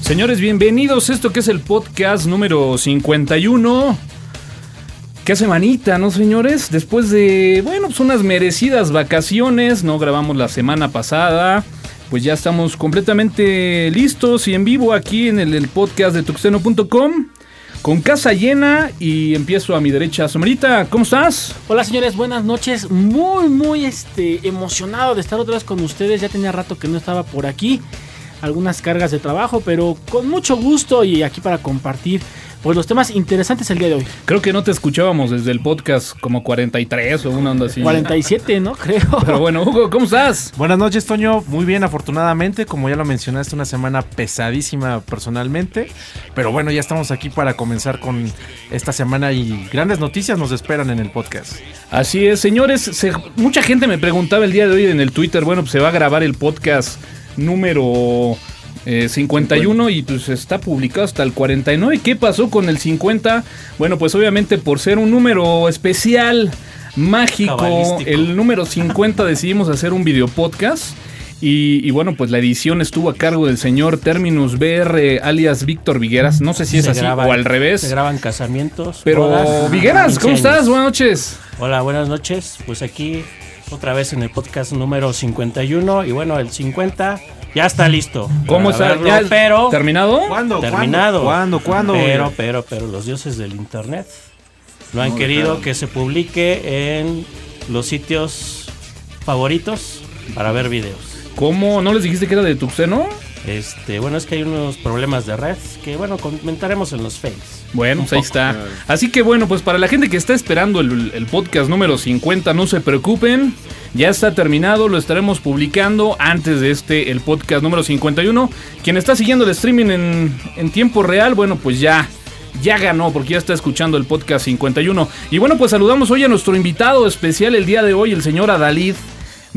Señores, bienvenidos esto que es el podcast número 51. Qué semanita, ¿no, señores? Después de, bueno, pues unas merecidas vacaciones, no grabamos la semana pasada, pues ya estamos completamente listos y en vivo aquí en el, podcast de tuxteno.com. Con casa llena y empiezo a mi derecha. Somerita, ¿cómo estás? Hola señores, buenas noches. Muy, muy este, emocionado de estar otra vez con ustedes. Ya tenía rato que no estaba por aquí algunas cargas de trabajo, pero con mucho gusto y aquí para compartir pues los temas interesantes el día de hoy. Creo que no te escuchábamos desde el podcast como 43 o una onda así. 47, ¿no? Creo. Pero bueno, Hugo, ¿cómo estás? Buenas noches, Toño. Muy bien, afortunadamente. Como ya lo mencionaste, una semana pesadísima personalmente. Pero bueno, ya estamos aquí para comenzar con esta semana y grandes noticias nos esperan en el podcast. Así es, señores. se- mucha gente me preguntaba el día de hoy en el Twitter, bueno, pues se va a grabar el podcast número eh, 51 y pues está publicado hasta el 49. ¿Qué pasó con el 50? Bueno, pues obviamente por ser un número especial, mágico, el número 50 decidimos hacer un video podcast. Y, y bueno, pues la edición estuvo a cargo del señor Terminus BR alias Víctor Vigueras. No sé si es Se así graban- o al revés. Se graban casamientos. Pero bodas, Vigueras, ¿cómo 15 años. estás? Buenas noches. Hola, buenas noches. Pues aquí otra vez en el podcast número 51 y bueno, el 50 ya está listo. ¿Cómo está? verlo, ¿Ya pero ¿Terminado? ¿Cuándo? terminado. ¿Cuándo? ¿Cuándo? Pero, pero, pero los dioses del internet no han querido que se publique en los sitios favoritos para ver videos. ¿Cómo? ¿No les dijiste que era de Tuxeno? Este, bueno, es que hay unos problemas de red que bueno, comentaremos en los fakes. Bueno, pues ahí está. Así que bueno, pues para la gente que está esperando el, el podcast número 50, no se preocupen. Ya está terminado, lo estaremos publicando antes de este, el podcast número 51. Quien está siguiendo el streaming en, en tiempo real, bueno, pues ya, ya ganó porque ya está escuchando el podcast 51. Y bueno, pues saludamos hoy a nuestro invitado especial el día de hoy, el señor Adalid.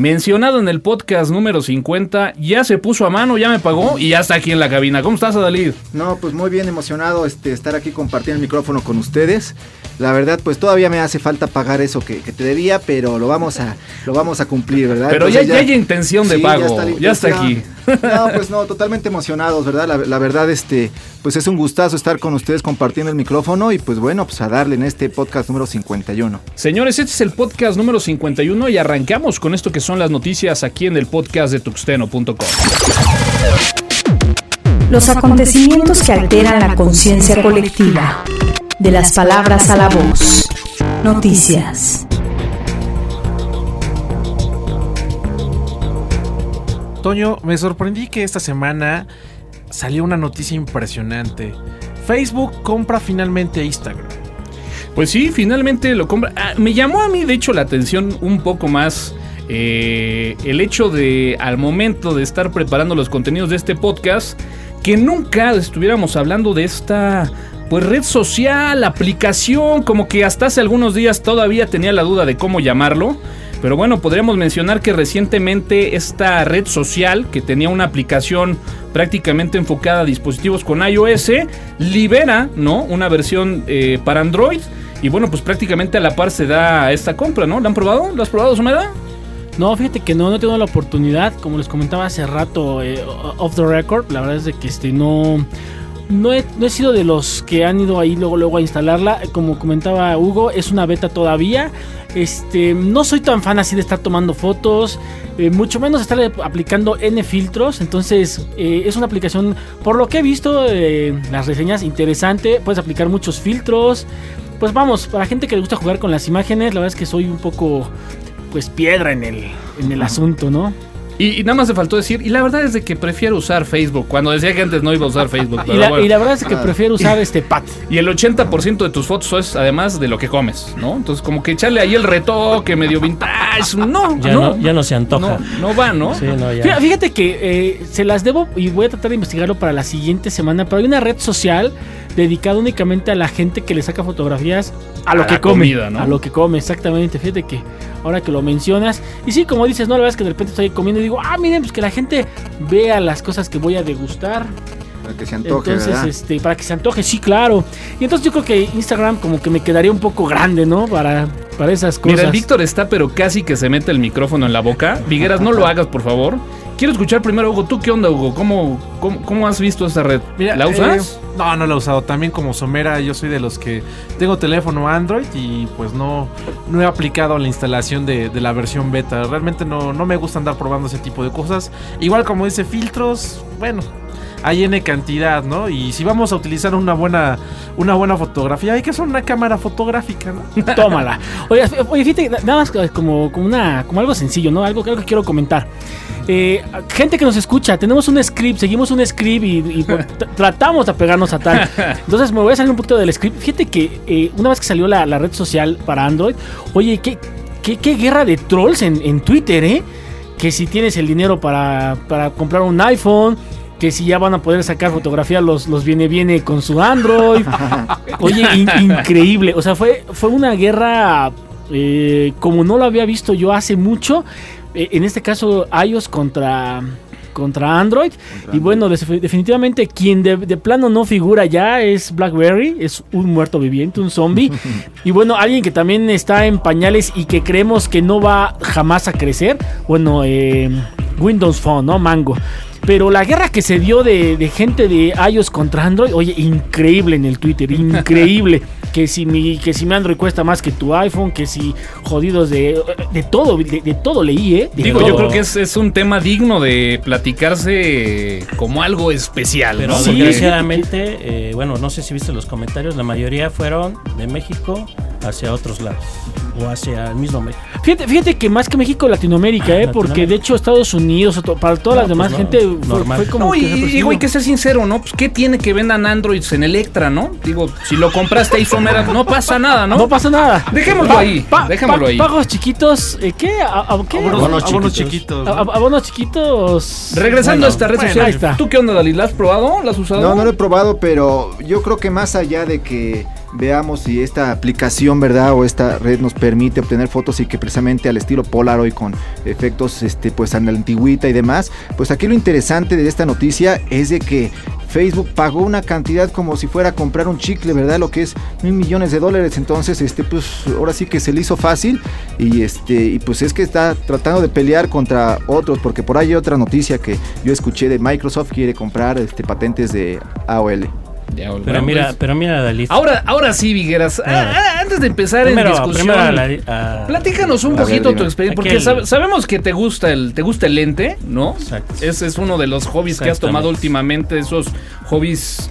Mencionado en el podcast número 50, ya se puso a mano, ya me pagó y ya está aquí en la cabina. ¿Cómo estás, Adalid? No, pues muy bien emocionado este, estar aquí compartiendo el micrófono con ustedes. La verdad, pues todavía me hace falta pagar eso que, que te debía, pero lo vamos a, lo vamos a cumplir, ¿verdad? Pero ya, Entonces ya hay intención de Sí, pago, ya está aquí. No, pues no, totalmente emocionados, ¿verdad? La, la verdad, este, pues es un gustazo estar con ustedes compartiendo el micrófono y pues bueno, pues a darle en este podcast número 51. Señores, este es el podcast número 51 y arrancamos con esto que son las noticias aquí en el podcast de tuxteno.com. Los acontecimientos que alteran la conciencia colectiva. De las palabras a la voz. Noticias. Toño, me sorprendí que esta semana salió una noticia impresionante. Facebook compra finalmente Instagram. Pues sí, finalmente lo compra. Ah, me llamó a mí, de hecho, la atención un poco más eh, el hecho de, al momento de estar preparando los contenidos de este podcast, que nunca estuviéramos hablando de esta pues red social, aplicación, como que hasta hace algunos días todavía tenía la duda de cómo llamarlo. Pero bueno, podríamos mencionar que recientemente esta red social, que tenía una aplicación prácticamente enfocada a dispositivos con iOS, libera, ¿no? Una versión eh, para Android. Y bueno, pues prácticamente a la par se da esta compra, ¿no? ¿La han probado? ¿La has probado, Someda? No, fíjate que no, no he tenido la oportunidad, como les comentaba hace rato, eh, off the record, la verdad es de que este no... No he, no he sido de los que han ido ahí luego luego a instalarla. Como comentaba Hugo, es una beta todavía. Este, no soy tan fan así de estar tomando fotos, eh, mucho menos estar aplicando N filtros. Entonces, eh, es una aplicación, por lo que he visto, eh, las reseñas interesante. Puedes aplicar muchos filtros. Pues vamos, para gente que le gusta jugar con las imágenes, la verdad es que soy un poco, pues piedra en el, en el asunto, ¿no? Y, y nada más te faltó decir, y la verdad es de que prefiero usar Facebook, cuando decía que antes no iba a usar Facebook. Y pero la, bueno. y la verdad es que prefiero usar este pad. Y el 80% de tus fotos es además de lo que comes, ¿no? Entonces como que echarle ahí el retoque medio vintage, no, Ya no, no, ya no se antoja. no, no va, ¿no? Sí, no, ya. Fíjate, fíjate que eh, se las debo y voy a tratar de investigarlo para la siguiente semana, pero hay una red social dedicada únicamente a la gente que le saca fotografías a lo A que la come. comida, ¿no? A lo que come, exactamente. Fíjate que ahora que lo mencionas. Y sí, como dices, no, la verdad es que de repente estoy comiendo y digo, ah, miren, pues que la gente vea las cosas que voy a degustar. Para que se antoje, entonces, ¿verdad? este, para que se antoje, sí, claro. Y entonces yo creo que Instagram como que me quedaría un poco grande, ¿no? Para, para esas cosas. Mira, el Víctor está, pero casi que se mete el micrófono en la boca. Vigueras, no lo hagas, por favor. Quiero escuchar primero, Hugo. ¿Tú qué onda, Hugo? ¿Cómo, cómo, cómo has visto esta red? Mira, ¿La usas? eh, no, no la he usado. También como Somera, yo soy de los que tengo teléfono Android y pues no, no he aplicado la instalación de, de la versión beta. Realmente no, no me gusta andar probando ese tipo de cosas. Igual como dice filtros, bueno, hay N cantidad, ¿no? Y si vamos a utilizar una buena, una buena fotografía, hay que hacer una cámara fotográfica, ¿no? Tómala. Oye, oye, fíjate, nada más como, como, una, como algo sencillo, ¿no? Algo, algo que quiero comentar. Eh, gente que nos escucha, tenemos un script, seguimos un script y, tratamos de apegarnos a tal. Entonces me voy a salir un poquito del script. Fíjate que eh, una vez que salió la, la red social para Android, oye, qué, qué, qué guerra de trolls en, en Twitter, ¿eh? Que si tienes el dinero para, para comprar un iPhone, que si ya van a poder sacar fotografía los, los viene viene con su Android. Oye, in- increíble. O sea, fue, fue una guerra eh, como no lo había visto yo hace mucho. Eh, en este caso, iOS contra, contra Android. y bueno, definitivamente quien de, de plano no figura ya es BlackBerry. Es un muerto viviente, un zombie. y bueno, alguien que también está en pañales y que creemos que no va jamás a crecer. Bueno, eh, Windows Phone, ¿no? Mango. Pero la guerra que se dio de, de gente de iOS contra Android, oye, increíble en el Twitter, increíble. que si mi, que si mi Android cuesta más que tu iPhone, que si jodidos de, de todo, de, de todo leí, ¿eh? De Digo, todo. yo creo que es, es un tema digno de platicarse como algo especial, Pero ¿no? Desgraciadamente, eh, bueno, no sé si viste los comentarios, la mayoría fueron de México hacia otros lados o hacia el mismo México. Fíjate, fíjate que más que México, Latinoamérica, ¿eh? Porque de hecho Estados Unidos, para toda la No, demás pues no, gente, fue, normal. fue como No, que y, y, que ser sincero, ¿no? Pues, ¿qué tiene que vendan Androids en Electra, no? Digo, si lo compraste ahí, Somera, no pasa nada, ¿no? No pasa nada. Dejémoslo ahí, dejémoslo ahí. Pagos chiquitos, ¿eh, ¿qué? ¿A, a- qué? Abonos, Abonos chiquitos. abonos chiquitos. Regresando Bueno, a esta red bueno, social, ahí está. ¿tú qué onda, Dalí? ¿La has probado? ¿La has usado? No, no lo he probado, pero yo creo que más allá de que veamos si esta aplicación, ¿verdad? O esta red nos permite obtener fotos y que precisamente al estilo Polaroid con efectos, este, pues a la antigüita y demás, pues aquí lo interesante de esta noticia es de que Facebook pagó una cantidad como si fuera a comprar un chicle, ¿verdad? Lo que es mil millones de dólares. Entonces, este, pues ahora sí que se le hizo fácil. Y este, y pues es que está tratando de pelear contra otros. Porque por ahí hay otra noticia que yo escuché de Microsoft quiere comprar este, patentes de AOL. Ya, Pero mira, pues, pero mira, Dalí. Ahora, ahora sí, Vigueras. ah, ah, antes de empezar primero, en discusión. primero a la- a- Platícanos un ver, poquito tu experiencia, porque Aquel- sab- sabemos que te gusta el te gusta el lente, ¿no? Exacto. Ese es uno de los hobbies que has tomado últimamente, esos hobbies.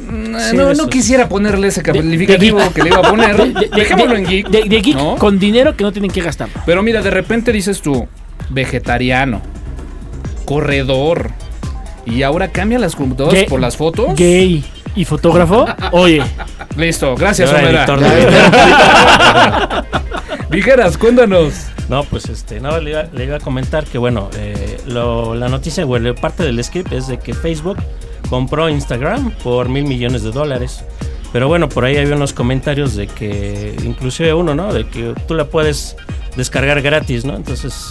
Mm, Sí, no, quisiera ponerle ese de calificativo que le iba a poner. De, de- Dejémoslo de- en geek. de- de geek ¿no? con dinero que no tienen que gastar. Pero mira, de repente dices tú, vegetariano, corredor, y ahora cambia las computadoras Gay- por las fotos. Gay y fotógrafo. Oye, Listo, gracias, Ahora Omera. editor Ya, de video. Vigeras, cuéntanos. No, pues este, no, le iba, le iba a comentar que bueno, eh, lo- la noticia, bueno, parte del script es de que Facebook compró Instagram por mil millones de dólares. Pero bueno, por ahí había unos comentarios de que, inclusive uno, ¿no? De que tú la puedes descargar gratis, ¿no? Entonces,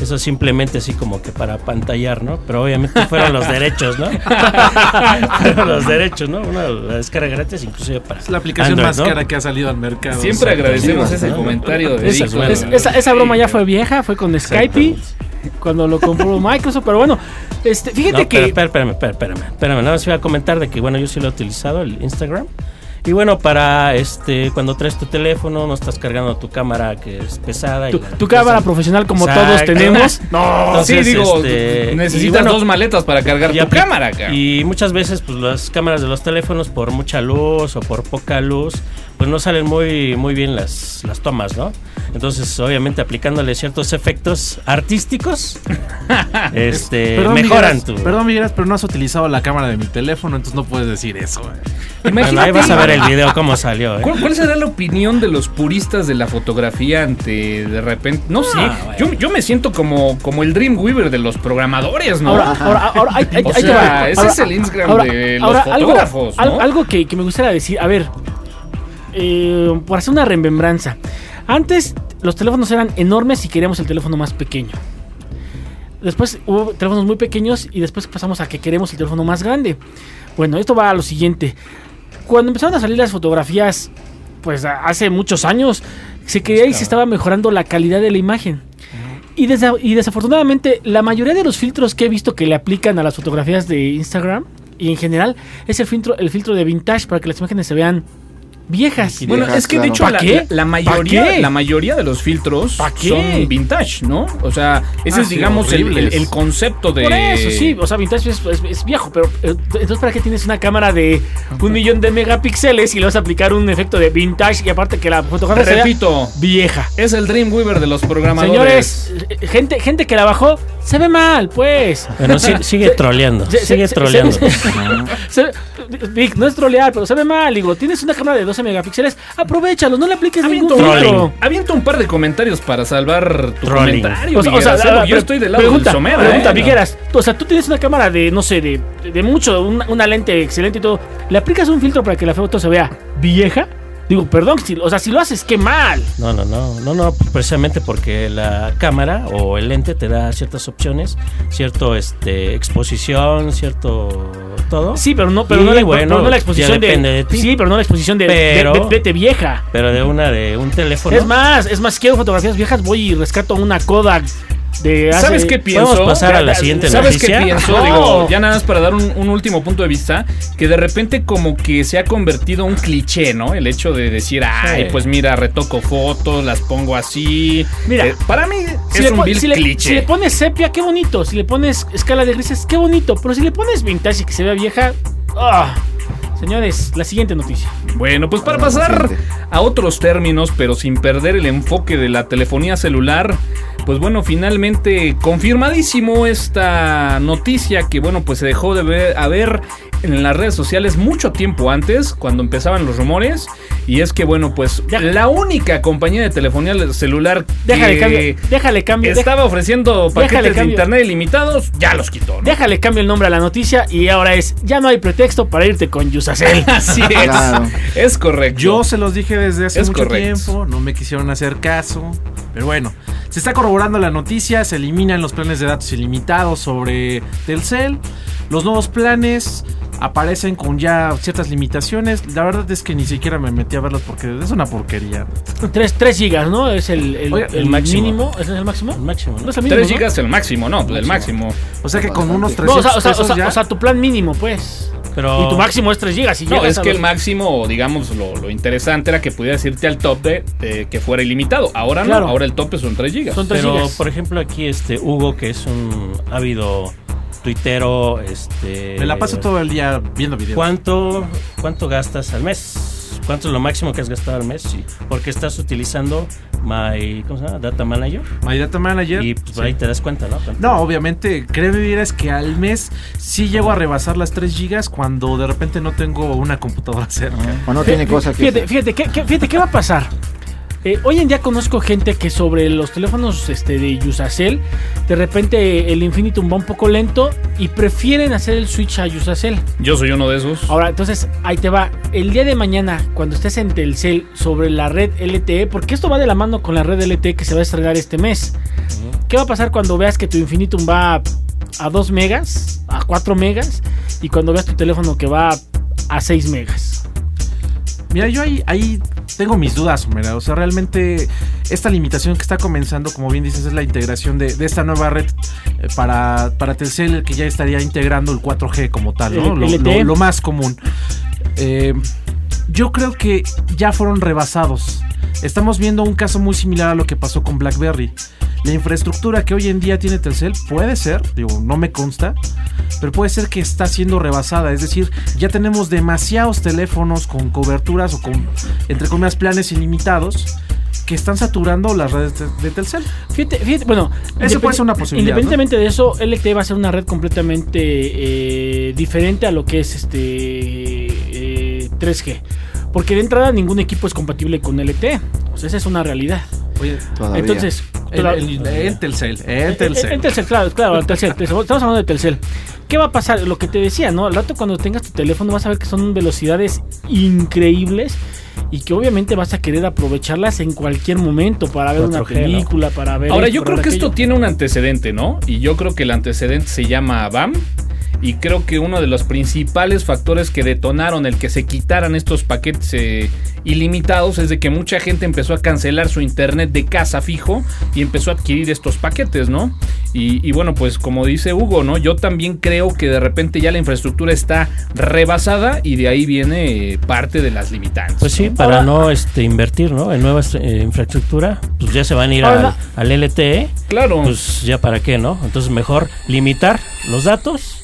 eso simplemente así como que para pantallar, ¿no? Pero obviamente fueron los derechos, ¿no? fueron los derechos, ¿no? Una la descarga gratis, inclusive para Es la aplicación Android, más ¿no? cara que ha salido al mercado. Siempre agradecemos Sí, ese comentario de Esa- Dico. es- esa, esa broma ya fue vieja, fue con Skype cuando lo compró Microsoft. Pero bueno, este, fíjate No, que. espérame, espérame, espérame, espérame. Nada más iba a comentar de que, bueno, yo sí lo he utilizado, el Instagram. Y bueno, para este, cuando traes tu teléfono, no estás cargando tu cámara que es pesada. y tu, la- tu cámara profesional, como Exacto. todos tenemos. No, Entonces, sí, digo, este, necesitas y bueno, dos maletas para cargar y tu cámara, acá. Y muchas veces, pues las cámaras de los teléfonos, por mucha luz o por poca luz, pues no salen muy, muy bien las, las tomas, ¿no? Entonces, obviamente, aplicándole ciertos efectos artísticos, este, Perdón, mejoran tu. Perdón, Migueras, pero no has utilizado la cámara de mi teléfono, entonces no puedes decir eso. eh. Bueno, ahí vas a ver el video cómo salió, ¿eh? ¿Cuál, cuál será la opinión de los puristas de la fotografía ante de repente? No sé, bueno. yo, yo me siento como, como el Dreamweaver de los programadores, ¿no? Ahora, ahora, ahora, ahí- ahí- O ahí te sea, va. ese Ahora- es el Instagram ahora- de los ahora, algo- fotógrafos, ¿no? algo, algo que, que me gustaría decir, a ver, eh, por hacer una remembranza. Antes los teléfonos eran enormes y queríamos el teléfono más pequeño. después hubo teléfonos muy pequeños y después pasamos a que queremos el teléfono más grande. Bueno, esto va a lo siguiente. Cuando empezaron a salir las fotografías, pues hace muchos años, se creía y se estaba mejorando la calidad de la imagen. Y, y desafortunadamente, la mayoría de los filtros que he visto que le aplican a las fotografías de Instagram y en general es el filtro, el filtro de vintage para que las imágenes se vean viejas. Bueno, Viejas, es que de claro. hecho ¿Pa la, mayoría, qué? la mayoría de los filtros son vintage, ¿no? O sea, ese Ah, es sí, digamos el, el- horribles. el concepto de Por eso, sí, o sea, vintage es, es- es viejo, pero eh, entonces ¿para qué tienes una cámara de un millón de megapíxeles y le vas a aplicar un efecto de vintage y aparte que la fotografía Repito, vieja? es el Dreamweaver de los programadores. Señores, eh, gente, gente que la bajó, se ve mal, pues. Bueno, sigue troleando, Se- se- sigue se- troleando. Vic, no es trolear, pero se ve mal. Digo, tienes una cámara de 12 megapíxeles, aprovechalo, no le apliques ningún Aviento, Trolling. filtro. aviento un par de comentarios para salvar tu Trolling. comentario. O sea, o sea, yo estoy del lado pregunta, del Somera. Pregunta, ¿eh? Vigueras, o sea, tú tienes una cámara de, no sé, de, de mucho, una, una lente excelente y todo. ¿Le aplicas un filtro para que la foto se vea vieja? Digo, perdón, si- o sea, si lo haces, qué mal. No, no, no, no, no, precisamente porque la cámara o el lente te da ciertas opciones, cierto, este, exposición, cierto, todo. Sí, pero no, pero Y no, la, bueno, pero no la exposición de, depende de ti. Sí, pero no la exposición de, Pero- de, de- vete vieja. Pero de una de un teléfono. Es más, es más, quiero fotografías viejas, voy y rescato una Kodak de hace... ¿Sabes qué pienso? Podemos pasar a la siguiente ¿Sabes noticia? qué pienso? No. Digo, ya nada más para dar un, un último punto de vista, que de repente como que se ha convertido un cliché, ¿no? El hecho de decir, ay, Sí. pues mira, retoco fotos, las pongo así. Mira, Eh, para mí Si es le, un vil si le- cliché. si le pones sepia, qué bonito. Si le pones escala de grises, qué bonito. Pero si le pones vintage y que se vea vieja... ah. Señores, la siguiente noticia. Bueno, pues para pasar a otros términos, pero sin perder el enfoque de la telefonía celular, pues bueno, finalmente confirmadísimo esta noticia que bueno, pues se dejó de ver, a ver en las redes sociales mucho tiempo antes, cuando empezaban los rumores, y es que bueno, pues Ya. la única compañía de telefonía celular Déjale que cambio, déjale cambio, estaba ofreciendo paquetes de internet ilimitados, ya los quitó, ¿no? déjale cambio el nombre a la noticia y ahora es, ya no hay pretexto para irte con Yusacel. Así es, Claro. es correcto. Yo se los dije desde hace Es mucho correcto. tiempo, no me quisieron hacer caso. Pero bueno, se está corroborando la noticia, se eliminan los planes de datos ilimitados sobre Telcel. Los nuevos planes aparecen con ya ciertas limitaciones. La verdad es que ni siquiera me metí a verlos porque es una porquería. 3, gigas, ¿no? Es el, el, Oiga, el el máximo. mínimo. ¿Ese es el máximo? El máximo, ¿no? No es el mínimo, 3 ¿no? gigas el máximo, no, el máximo. O sea que con Bastante. unos No, 300 o sea, o sea, o pesos sea, ya- o sea, tu plan mínimo, pues. Pero Y tu máximo es 3 gigas. Y No, es que los- el máximo, digamos, lo, lo interesante era que pudieras irte al tope de que fuera ilimitado. Ahora Claro. no, ahora el tope son 3 gigas. Son 3 Pero, gigas. por ejemplo, aquí este Hugo, que es un ávido tuitero, este... me la paso todo el día viendo videos. ¿Cuánto, ¿Cuánto gastas al mes? ¿Cuánto es lo máximo que has gastado al mes? Sí. Porque estás utilizando My ¿cómo se llama? Data Manager. My Data Manager. Y pues, Sí. ahí te das cuenta, ¿no? ¿Cuánto? No, obviamente, créeme, vieras que al mes sí llego a rebasar las 3 gigas cuando de repente no tengo una computadora cerca. O no tiene cosa que. Fíjate, fíjate, ¿qué, qué- fíjate, ¿qué va a pasar? Eh, hoy en día conozco gente que sobre los teléfonos este, de Yusacel, de repente el Infinitum va un poco lento y prefieren hacer el switch a Yusacel. Yo soy uno de esos. Ahora, entonces, ahí te va. El día de mañana, cuando estés en Telcel sobre la red LTE, porque esto va de la mano con la red LTE que se va a estrenar este mes. ¿Qué va a pasar cuando veas que tu Infinitum va a 2 megas, a 4 megas, y cuando veas tu teléfono que va a 6 megas? Mira, yo ahí, ahí tengo mis dudas, Homera. O sea, realmente esta limitación que está comenzando, como bien dices, es la integración de, de esta nueva red eh, para, para Telcel, que ya estaría integrando el 4G como tal, ¿no? Lo- lo más común. Eh, yo creo que ya fueron rebasados. Estamos viendo un caso muy similar a lo que pasó con BlackBerry. La infraestructura que hoy en día tiene Telcel puede ser, digo, no me consta, pero puede ser que está siendo rebasada. Es decir, ya tenemos demasiados teléfonos con coberturas o con, entre comillas, planes ilimitados que están saturando las redes de, Telcel. Fíjate, fíjate, bueno, Eso puede ser una posibilidad, Independientemente de eso, LTE va a ser una red completamente eh, diferente a lo que es este 3G. Porque de entrada ningún equipo es compatible con LTE. O sea, esa es una realidad. Oye, Todavía. Entonces, el- toda- el- en Telcel, eh, Telcel. En Telcel, claro, claro, Telcel, Telcel. Estamos hablando de Telcel. ¿Qué va a pasar? Lo que te decía, ¿no? Al rato cuando tengas tu teléfono vas a ver que son velocidades increíbles y que obviamente vas a querer aprovecharlas en cualquier momento para ver una 4G, ¿no? película, para ver... Ahora, esto, yo creo que esto tiene un antecedente, ¿no? Y yo creo que el antecedente se llama BAM. Y creo que uno de los principales factores que detonaron el que se quitaran estos paquetes eh, ilimitados es de que mucha gente empezó a cancelar su internet de casa fijo y empezó a adquirir estos paquetes, ¿no? Y, y bueno, pues como dice Hugo, ¿no? Yo también creo que de repente ya la infraestructura está rebasada y de ahí viene eh, parte de las limitantes. Pues sí, ¿no? para no este, invertir ¿no? en nueva eh, infraestructura, pues ya se van a ir al LTE, Claro. pues ya para qué, ¿no? Entonces mejor limitar los datos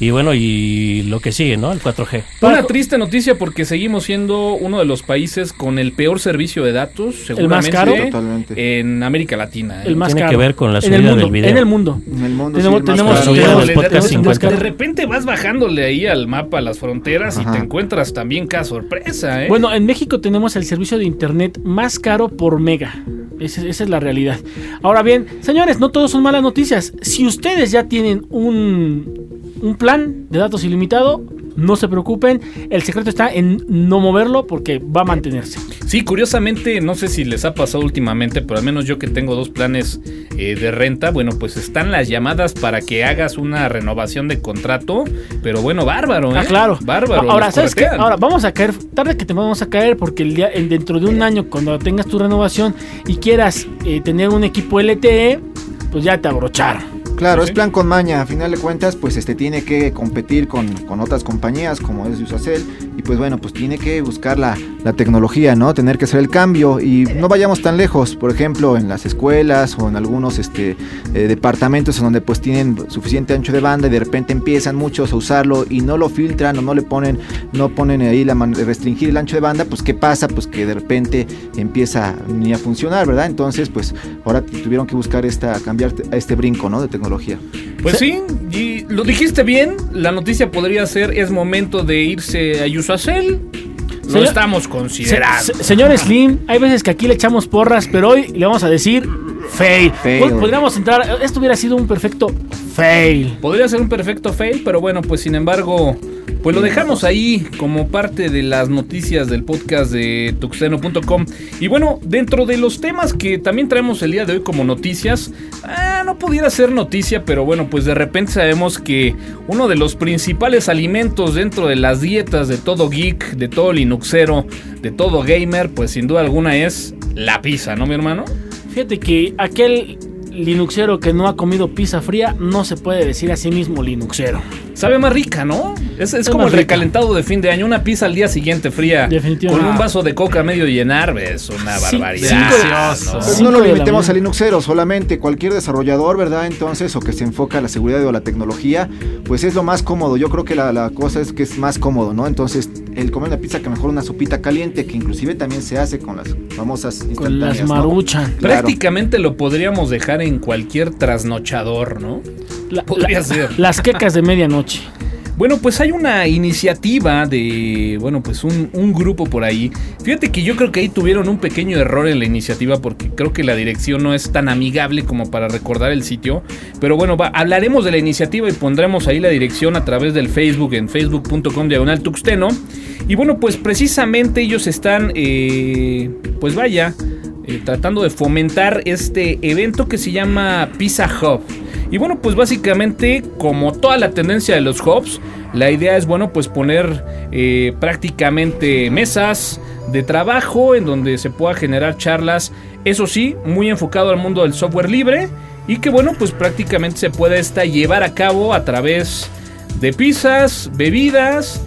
y bueno, y lo que sigue, ¿no? El 4G. Una triste noticia porque seguimos siendo uno de los países con el peor servicio de datos, seguramente caro? Totalmente. en América Latina. ¿eh? El más Tiene caro. que ver con la en el subida mundo, del video. En el mundo. En el mundo Tenemos- sí, más tenemos- caro. subida tenemos- de, 50. de repente vas bajándole ahí al mapa las fronteras y te encuentras también cada sorpresa, ¿eh? Bueno, en México tenemos el servicio de internet más caro por mega. Esa, esa es la realidad. Ahora bien, señores, no todos son malas noticias. Si ustedes ya tienen un, un plan de datos ilimitado, no se preocupen. El secreto está en no moverlo porque va a mantenerse. Sí, curiosamente, no sé si les ha pasado últimamente, pero al menos yo que tengo dos planes eh, de renta, bueno, pues están las llamadas para que hagas una renovación de contrato, pero bueno, bárbaro, ¿eh? Ah, claro. Bárbaro. Ahora, ¿sabes qué? Ahora, vamos a caer, tarde que te vamos a caer, porque el día, en- dentro de un año, cuando tengas tu renovación y quieras eh, tener un equipo LTE, pues ya te abrocharon. Claro, Sí, es plan con maña. A final de cuentas, pues este tiene que competir con, con otras compañías como es Usacell. Y pues bueno, pues tiene que buscar la, la tecnología, ¿no? Tener que hacer el cambio. Y no vayamos tan lejos. Por ejemplo, en las escuelas o en algunos este, eh, departamentos en donde pues tienen suficiente ancho de banda y de repente empiezan muchos a usarlo y no lo filtran o no le ponen, no ponen ahí la man- restringir el ancho de banda, pues ¿qué pasa? Pues que de repente empieza ni a funcionar, ¿verdad? Entonces, pues ahora tuvieron que buscar esta, cambiar este brinco, ¿no? De tecnología. Pues sí, y lo dijiste bien, la noticia podría ser es momento de irse a Usacell. Lo estamos considerando. Se- se- señor Slim, hay veces que aquí le echamos porras, pero hoy le vamos a decir fail. Fail. Pod- Podríamos entrar, esto hubiera sido un perfecto fail. Podría ser un perfecto fail, pero bueno, pues sin embargo, pues lo dejamos ahí como parte de las noticias del podcast de tuxteno.com. Y bueno, dentro de los temas que también traemos el día de hoy como noticias, ah, no pudiera ser noticia, pero bueno, pues de repente sabemos que uno de los principales alimentos dentro de las dietas de todo geek, de todo linuxero, de todo gamer, pues sin duda alguna es la pizza, ¿no, mi hermano? Fíjate que aquel Linuxero que no ha comido pizza fría no se puede decir a sí mismo Linuxero. Sabe más rica, ¿no? Es, es Es como el rica. recalentado de fin de año. Una pizza al día siguiente fría. Definitivamente. Con un vaso de coca medio llenar. Es una barbaridad. ¿no? No lo limitemos a Linuxero, solamente cualquier desarrollador, ¿verdad? Entonces, o que se enfoca a la seguridad o a la tecnología, pues es lo más cómodo. Yo creo que la, la cosa es que es más cómodo, ¿no? Entonces, el comer una pizza que mejor una sopita caliente, que inclusive también se hace con las famosas Con instantáneas, las ¿no? maruchan. Claro. Prácticamente lo podríamos dejar en cualquier trasnochador, ¿no? La- Podría la- ser. Las quecas de medianoche. Bueno, pues hay una iniciativa de, bueno, pues un, un grupo por ahí. Fíjate que yo creo que ahí tuvieron un pequeño error en la iniciativa porque creo que la dirección no es tan amigable como para recordar el sitio. Pero bueno, va, hablaremos de la iniciativa y pondremos ahí la dirección a través del Facebook en facebook.com diagonal tuxteno. Y bueno, pues precisamente ellos están, eh, pues vaya, eh, tratando de fomentar este evento que se llama Pizza Hub. Y bueno, pues básicamente, como toda la tendencia de los hubs, la idea es, bueno, pues poner eh, prácticamente mesas de trabajo en donde se pueda generar charlas, eso sí, muy enfocado al mundo del software libre y que, bueno, pues prácticamente se pueda esta llevar a cabo a través de pizzas, bebidas.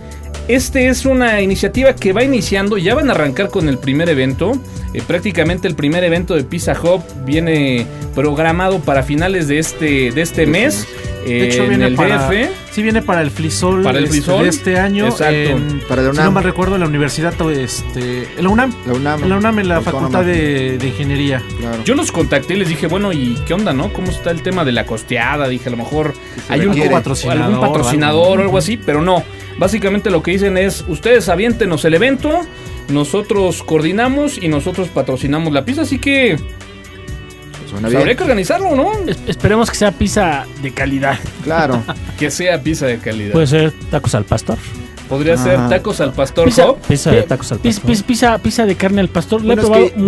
Este es una iniciativa que va iniciando, ya van a arrancar con el primer evento. Eh, prácticamente el primer evento de Pizza Hub viene programado para finales de este, de este mes. De eh, hecho, en viene el para, DF. sí viene para el Flisol, Para el este, Flisol. de este año. Exacto. en- Para la Si no UNAM. mal recuerdo, la universidad, este, la UNAM. La UNAM. En la UNAM, en la. Facultad de, de Ingeniería. Claro. Yo los contacté y les dije, bueno, ¿y qué onda, no? ¿Cómo está el tema de la costeada? Dije, a lo mejor hay un patrocinador algún o algo. patrocinador o algo así, pero no. Básicamente lo que dicen es, ustedes aviéntenos el evento, nosotros coordinamos y nosotros patrocinamos la pizza, así que... Pues pues habría que organizarlo, ¿no? Esperemos que sea pizza de calidad. Claro. que sea pizza de calidad. Puede ser tacos al pastor. Podría ah. ser tacos al pastor pizza, pizza de eh, tacos al pastor. Pizza, pizza, de carne al pastor.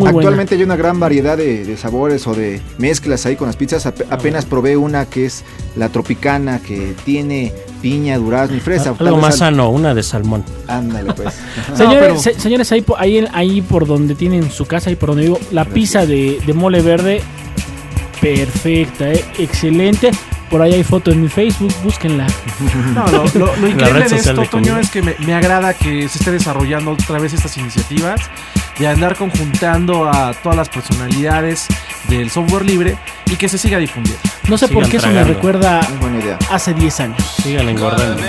Actualmente hay una gran variedad de, de, sabores o de mezclas ahí con las pizzas. Apenas probé una que es la tropicana, que tiene piña, durazno y fresa. Algo más sano, una de salmón. Ándale, pues. señores, señores ahí, ahí, ahí, por donde tienen su casa, ahí por donde vivo, la pizza de, mole verde, perfecta, ¿eh? excelente. Por ahí hay foto en mi Facebook, búsquenla. No, lo, lo, lo increíble de esto, Toño, es que me, me, agrada que se esté desarrollando otra vez estas iniciativas de andar conjuntando a todas las personalidades del software libre y que se siga difundiendo. No sé por qué eso me recuerda hace 10 años. Sigan engordando.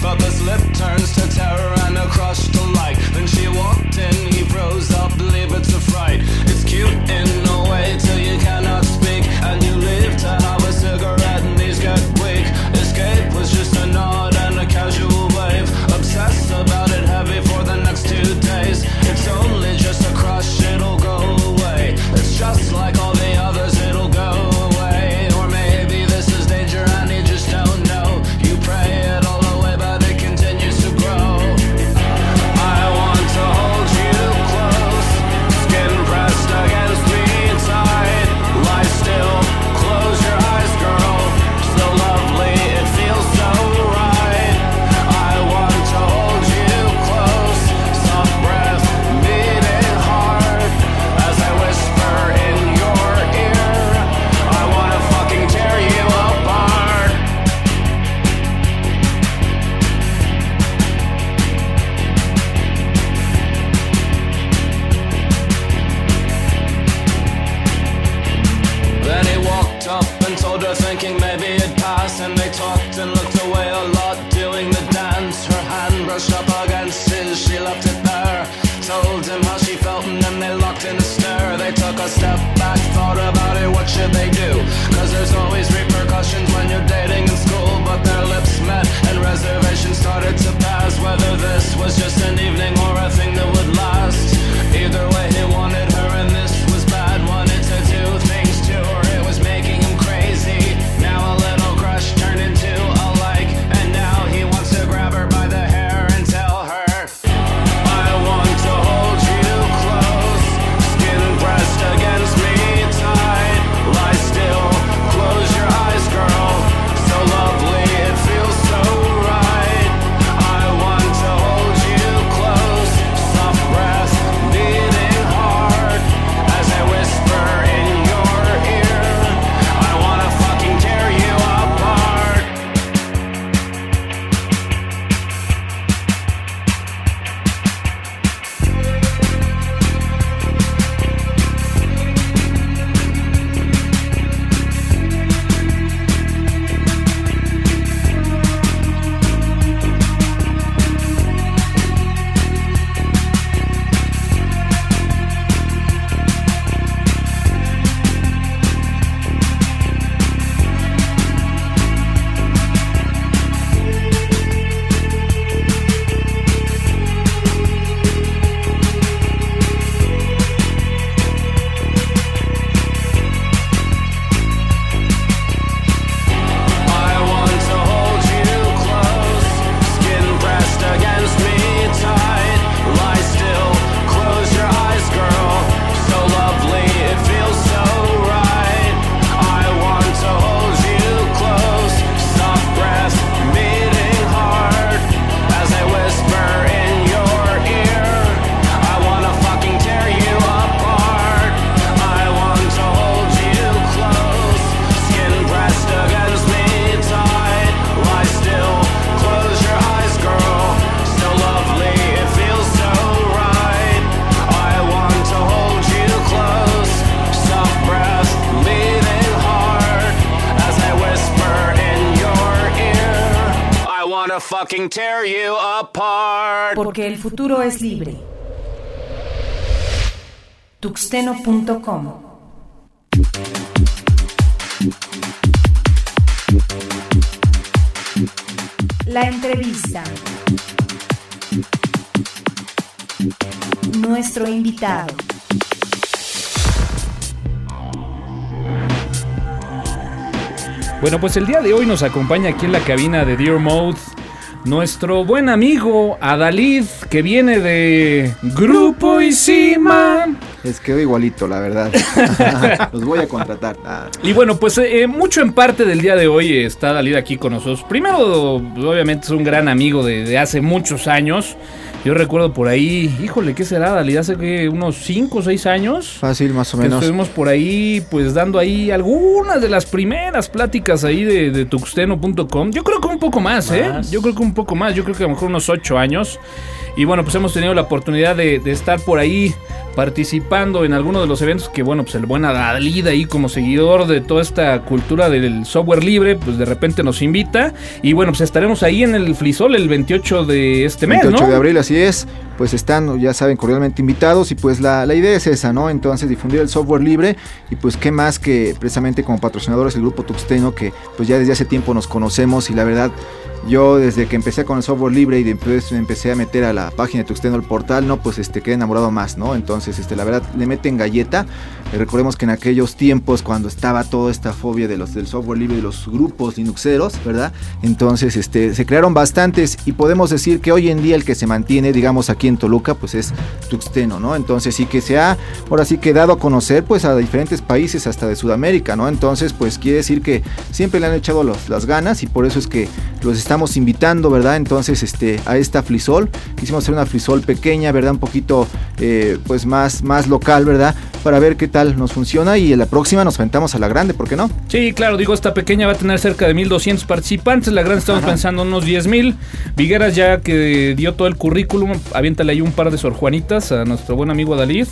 But the turns to terror and across Porque el futuro es libre. Tuxteno.com La entrevista. Nuestro invitado. Bueno, pues el día de hoy nos acompaña aquí en la cabina de Dear Mode nuestro buen amigo Adalid, que viene de Grupo Isima. Es quedó igualito, la verdad. Los voy a contratar. Ah, Y bueno, pues eh, mucho en parte del día de hoy está Adalid aquí con nosotros. Primero, obviamente es un gran amigo de, de hace muchos años. Yo recuerdo por ahí, híjole, ¿qué será Adalid? Hace que unos 5 o 6 años. fácil, más o Que menos. estuvimos por ahí, pues dando ahí algunas de las primeras pláticas ahí de, de tuxteno.com. Yo creo que un poco más, ¿eh? Más. Yo creo que un poco más, yo creo que a lo mejor unos ocho años. Y bueno, pues hemos tenido la oportunidad de, de estar por ahí participando en algunos de los eventos que, bueno, pues el buen Adalid ahí como seguidor de toda esta cultura del software libre, pues de repente nos invita. Y bueno, pues estaremos ahí en el Flisol el 28 de este mes, 28 ¿no? de abril, así es. Pues están, ya saben, cordialmente invitados y pues la, la idea es esa, ¿no? Entonces difundir el software libre y pues qué más que precisamente como patrocinadores el grupo Tuxteno que pues ya desde hace tiempo nos conocemos y la verdad yo desde que empecé con el software libre y después empecé a meter a la página de Tuxteno, el portal, no, pues este quedé enamorado más, ¿no? Entonces, este, la verdad, le meten galleta. Eh, recordemos que en aquellos tiempos, cuando estaba toda esta fobia de los del software libre y los grupos linuxeros, ¿verdad? Entonces, este, se crearon bastantes y podemos decir que hoy en día el que se mantiene, digamos, aquí en Toluca, pues es Tuxteno, ¿no? Entonces, sí que se ha, ahora sí que dado a conocer, pues a diferentes países, hasta de Sudamérica, ¿no? Entonces, pues quiere decir que siempre le han echado las ganas y por eso es que los estamos invitando, ¿verdad? Entonces, este, a esta Flisol, quisimos hacer una Flisol pequeña, ¿verdad? Un poquito, eh, pues más, más local, ¿verdad? Para ver qué tal nos funciona y en la próxima nos aventamos a la grande, ¿por qué no? Sí, claro, digo, esta pequeña va a tener cerca de 1200 participantes, la gran estamos pensando en unos 10000. Vigueras ya que dio todo el currículum, aviéntale ahí un par de sorjuanitas a nuestro buen amigo Dalid.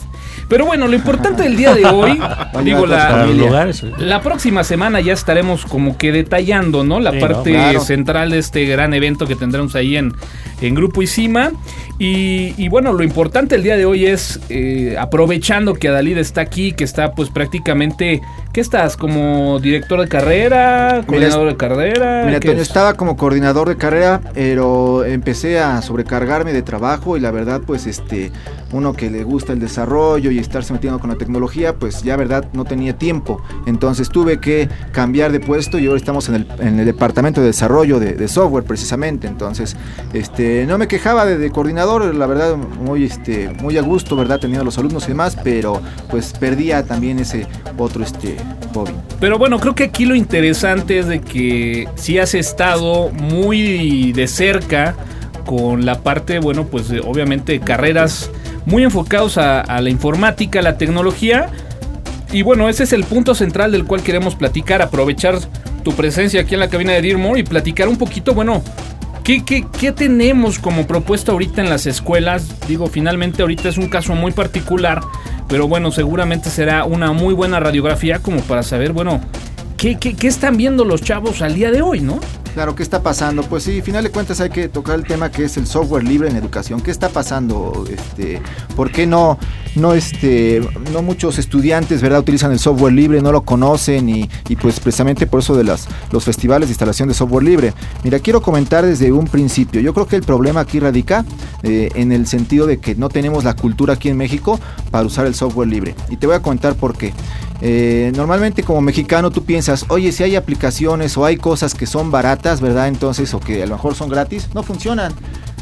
Pero bueno, lo importante del día de hoy, digo, la, lugares. la próxima semana ya estaremos como que detallando, ¿no? La Sí, parte ¿no? Claro. central de este gran evento que tendremos ahí en, en Grupo Isima. Y, y bueno, lo importante el día de hoy es, eh, aprovechando que Adalid está aquí, que está pues prácticamente, ¿qué estás? ¿Como director de carrera? ¿Coordinador de carrera? Mira, ¿Qué Toño, es? estaba como coordinador de carrera, pero empecé a sobrecargarme de trabajo y la verdad, pues, este, uno que le gusta el desarrollo y estarse metiendo con la tecnología, pues ya, verdad, no tenía tiempo. Entonces tuve que cambiar de puesto y ahora estamos en el, en el departamento de desarrollo de, de software, precisamente. Entonces, este, no me quejaba de, de coordinador, la verdad, muy, este, muy a gusto, verdad, teniendo a los alumnos y demás, pero pues perdía también ese otro, este, Pero bueno, creo que aquí lo interesante es de que sí has estado muy de cerca con la parte, bueno, pues obviamente carreras muy enfocados a, a la informática, a la tecnología. Y bueno, ese es el punto central del cual queremos platicar, aprovechar tu presencia aquí en la cabina de Dearmore y platicar un poquito, bueno, ¿qué, tenemos como propuesta ahorita en las escuelas? Digo, finalmente ahorita es un caso muy particular, pero bueno, seguramente será una muy buena radiografía como para saber, bueno, ¿qué, qué, qué están viendo los chavos al día de hoy, no? Claro, ¿qué está pasando? Pues sí, al final de cuentas hay que tocar el tema que es el software libre en educación. ¿Qué está pasando? Este, ¿Por qué no, no, este, no muchos estudiantes ¿verdad? utilizan el software libre, no lo conocen y, pues precisamente por eso de las, los festivales de instalación de software libre? Mira, quiero comentar desde un principio. Yo creo que el problema aquí radica eh, en el sentido de que no tenemos la cultura aquí en México para usar el software libre. Y te voy a comentar por qué. Eh, normalmente como mexicano tú piensas, oye, si hay aplicaciones o hay cosas que son baratas, ¿verdad? Entonces, o que a lo mejor son gratis, no funcionan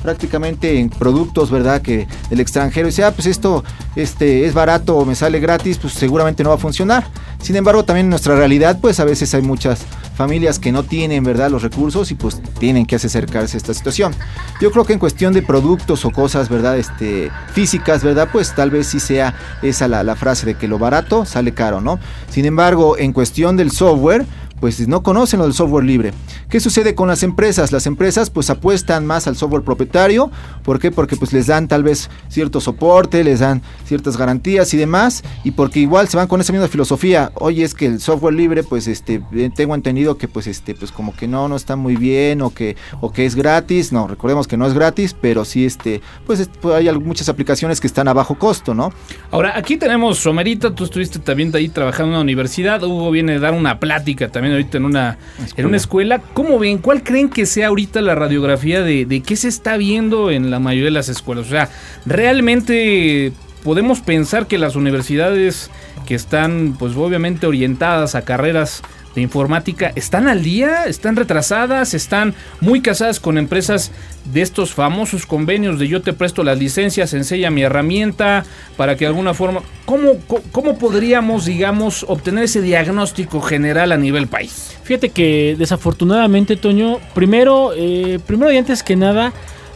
prácticamente en productos, ¿verdad? Que el extranjero dice, ah, pues esto este, es barato o me sale gratis, pues seguramente no va a funcionar. Sin embargo, también en nuestra realidad, pues a veces hay muchas familias que no tienen, ¿verdad? Los recursos y pues tienen que acercarse a esta situación. Yo creo que en cuestión de productos o cosas, ¿verdad? Este, físicas, ¿verdad? Pues tal vez sí sea esa la frase de que lo barato sale caro, ¿no? Sin embargo, en cuestión del software, pues no conocen lo del software libre. ¿Qué sucede con las empresas? Las empresas pues apuestan más al software propietario. ¿Por qué? Porque pues les dan tal vez cierto soporte, les dan ciertas garantías y demás. Y porque igual se van con esa misma filosofía. Oye, es que el software libre pues este eh, tengo entendido que pues este pues como que no no está muy bien o que o que es gratis. No, recordemos que no es gratis, pero sí este pues, es- pues, hay muchas aplicaciones que están a bajo costo, ¿no? Ahora, aquí tenemos Somerita, tú estuviste también ahí trabajando en una universidad, Hugo viene a dar una plática también también ahorita en una, en una escuela. ¿Cómo ven? ¿Cuál creen que sea ahorita la radiografía de, de qué se está viendo en la mayoría de las escuelas? O sea, realmente podemos pensar que las universidades que están, pues obviamente orientadas a carreras de informática, ¿están al día? ¿Están retrasadas? ¿Están muy casadas con empresas de estos famosos convenios de yo te presto las licencias, enseña mi herramienta, para que de alguna forma... ¿Cómo, cómo podríamos, digamos, obtener ese diagnóstico general a nivel país? Fíjate que desafortunadamente, Toño, primero, eh, primero y antes que nada,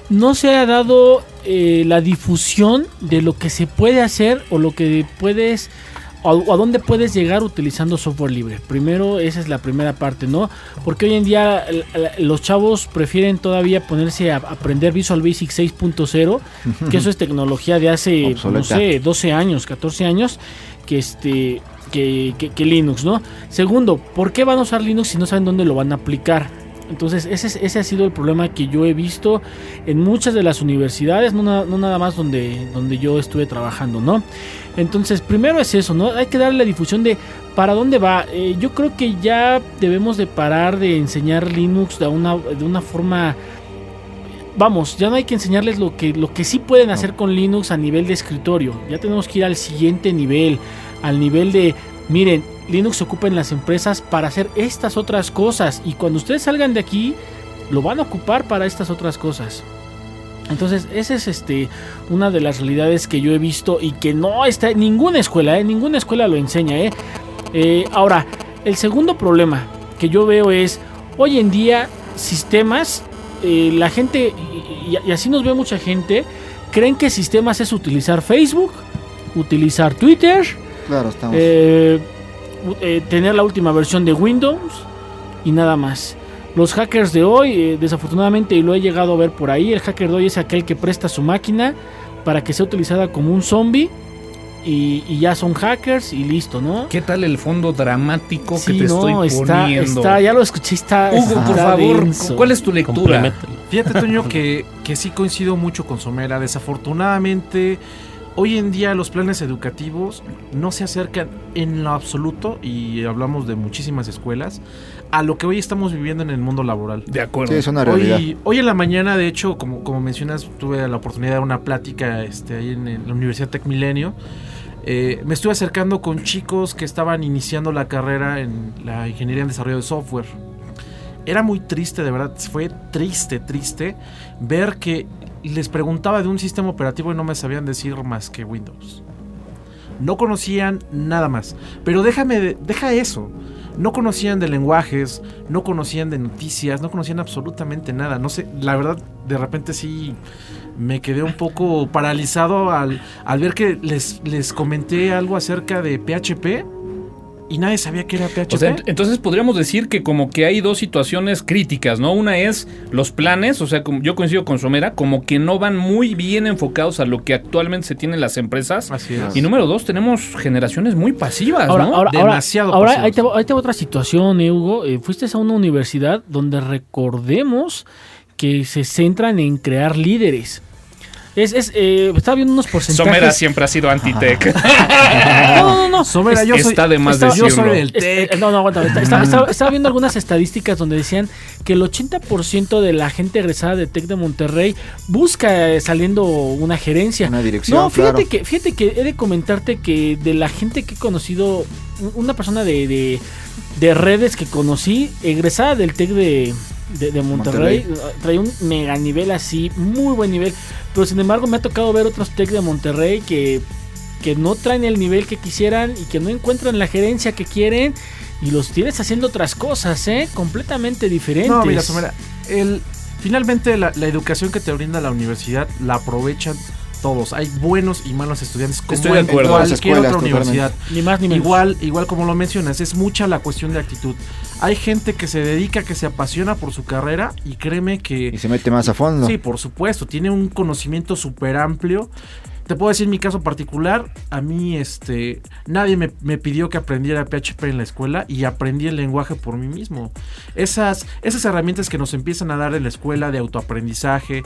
no se ha dado eh, la difusión de lo que se puede hacer o lo que puedes o a dónde puedes llegar utilizando software libre. Primero, esa es la primera parte, ¿no? Porque hoy en día los chavos prefieren todavía ponerse a aprender Visual Basic 6.0, que eso es tecnología de hace, no sé, 12 años, 14 años, que este que, que- que Linux, ¿no? Segundo, ¿por qué van a usar Linux si no saben dónde lo van a aplicar? Entonces, ese, es- ese ha sido el problema que yo he visto en muchas de las universidades, no, na- no nada más donde, donde yo estuve trabajando, ¿no? Entonces, primero es eso, ¿no? Hay que darle la difusión de para dónde va. Eh, yo creo que ya debemos de parar de enseñar Linux de una, de una forma vamos, ya no hay que enseñarles lo que, lo que sí pueden hacer con Linux a nivel de escritorio. Ya tenemos que ir al siguiente nivel, al nivel de, miren, Linux se ocupa en las empresas para hacer estas otras cosas y cuando ustedes salgan de aquí, lo van a ocupar para estas otras cosas. Entonces, esa es este una de las realidades que yo he visto y que no está en ninguna escuela, ¿eh? ninguna escuela lo enseña. ¿eh? Eh, ahora, el segundo problema que yo veo es, hoy en día, sistemas, eh, la gente, y, y- y así nos ve mucha gente, creen que sistemas es utilizar Facebook, utilizar Twitter, Claro, estamos. Eh, tener la última versión de Windows y nada más. Los hackers de hoy, eh, desafortunadamente, y lo he llegado a ver por ahí, el hacker de hoy es aquel que presta su máquina para que sea utilizada como un zombie y, y ya son hackers y listo, ¿no? ¿Qué tal el fondo dramático que te no, estoy está, poniendo? está, ya lo escuché, está. Hugo, por favor, denso. ¿cuál es tu lectura? Fíjate, Toño, que, que sí coincido mucho con Somera. Desafortunadamente, hoy en día los planes educativos no se acercan en lo absoluto, y hablamos de muchísimas escuelas, a lo que hoy estamos viviendo en el mundo laboral. De acuerdo. Sí, es una realidad. Hoy, hoy en la mañana, de hecho, como, como mencionas, tuve la oportunidad de dar una plática este, ahí en, en la Universidad Tec Milenio. Eh, me estuve acercando con chicos que estaban iniciando la carrera en la ingeniería en desarrollo de software. Era muy triste, de verdad, fue triste, triste ver que les preguntaba de un sistema operativo y no me sabían decir más que Windows. No conocían nada más. Pero déjame, de- deja eso. No conocían de lenguajes, no conocían de noticias, no conocían absolutamente nada. No sé, la verdad, de repente sí me quedé un poco paralizado al, al ver que les, les comenté algo acerca de PHP y nadie sabía que era PHP. O sea, ent- entonces podríamos decir que como que hay dos situaciones críticas, ¿no? Una es los planes, o sea, como yo coincido con Somera, como que no van muy bien enfocados a lo que actualmente se tienen las empresas. Así es. Y número dos, tenemos generaciones muy pasivas, Ahora, ¿no? ahora, ahora, Demasiado ahora pasivos. ahí, te, va- ahí te va otra situación, eh, Hugo. Eh, fuiste a una universidad donde recordemos que se centran en crear líderes. Es, es, eh, estaba viendo unos porcentajes. Somera siempre ha sido anti-tech. No, no, no. Somera, yo soy- Está de más estaba- yo decirlo. soy del Es- TEC. eh, no, no, aguanta. está- está- estaba, estaba viendo algunas estadísticas donde decían que el 80% de la gente egresada de TEC de Monterrey busca eh, saliendo una gerencia. Una dirección, No, fíjate claro. que fíjate que he de comentarte que de la gente que he conocido, un- una persona de, de, de redes que conocí, egresada del TEC de, de, de Monterrey, trae un mega nivel así, muy buen nivel. Pero sin embargo me ha tocado ver otros TEC de Monterrey que, que no traen el nivel que quisieran y que no encuentran la gerencia que quieren. Y los tienes haciendo otras cosas, ¿eh? Completamente diferentes. No, mira, Somera, el, finalmente la, la educación que te brinda la universidad la aprovechan todos. Hay buenos y malos estudiantes como Estoy de en acuerdo. cualquier Escuelas, otra universidad. Ni más ni menos. Igual, igual como lo mencionas, es mucha la cuestión de actitud. Hay gente que se dedica, que se apasiona por su carrera y créeme que... Y se mete más a fondo. Sí, por supuesto, tiene un conocimiento súper amplio. Te puedo decir mi caso particular, a mí este nadie me, me pidió que aprendiera PHP en la escuela y aprendí el lenguaje por mí mismo. Esas, esas herramientas que nos empiezan a dar en la escuela de autoaprendizaje,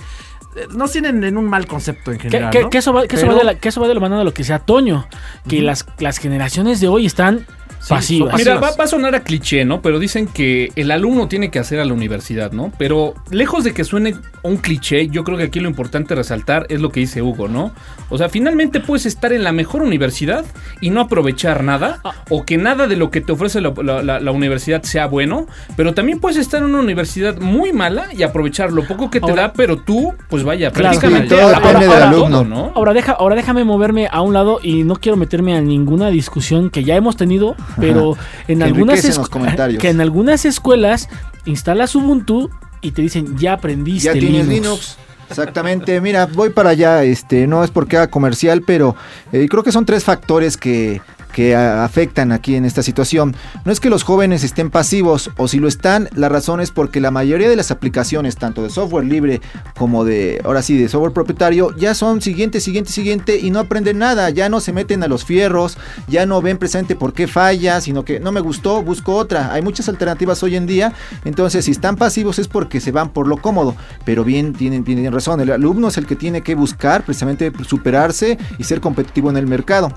nos tienen en un mal concepto en general. que- ¿no? que eso va, que eso va de la, que eso va de la mano de lo que sea Toño. Que las, las generaciones de hoy están pasivas. Mira, va, va a sonar a cliché, ¿no? Pero dicen que el alumno tiene que hacer a la universidad, ¿no? Pero lejos de que suene un cliché, yo creo que aquí lo importante resaltar es lo que dice Hugo, ¿no? O sea, finalmente puedes estar en la mejor universidad y no aprovechar nada, o que nada de lo que te ofrece la, la- la- la universidad sea bueno, pero también puedes estar en una universidad muy mala y aprovechar lo poco que te Ahora- da, pero tú, pues vaya, Claro. prácticamente Sí, todo a la- depende a del alumno. ¿no? Ahora, deja, ahora déjame moverme a un lado y no quiero meterme a ninguna discusión que ya hemos tenido, pero en algunas comentarios. que en algunas escuelas instalas Ubuntu y te dicen ya aprendiste ya tienes Linux. Linux. Exactamente, mira, voy para allá, este, no es porque haga comercial, pero eh, creo que son tres factores que, que afectan aquí en esta situación. No es que los jóvenes estén pasivos, o si lo están, la razón es porque la mayoría de las aplicaciones, tanto de software libre como de, ahora sí, de software propietario, ya son siguiente, siguiente, siguiente, y no aprenden nada, ya no se meten a los fierros, ya no ven presente por qué falla, sino que no me gustó, busco otra. Hay muchas alternativas hoy en día, entonces si están pasivos es porque se van por lo cómodo, pero bien tienen, tienen razón, el alumno es el que tiene que buscar precisamente superarse y ser competitivo en el mercado.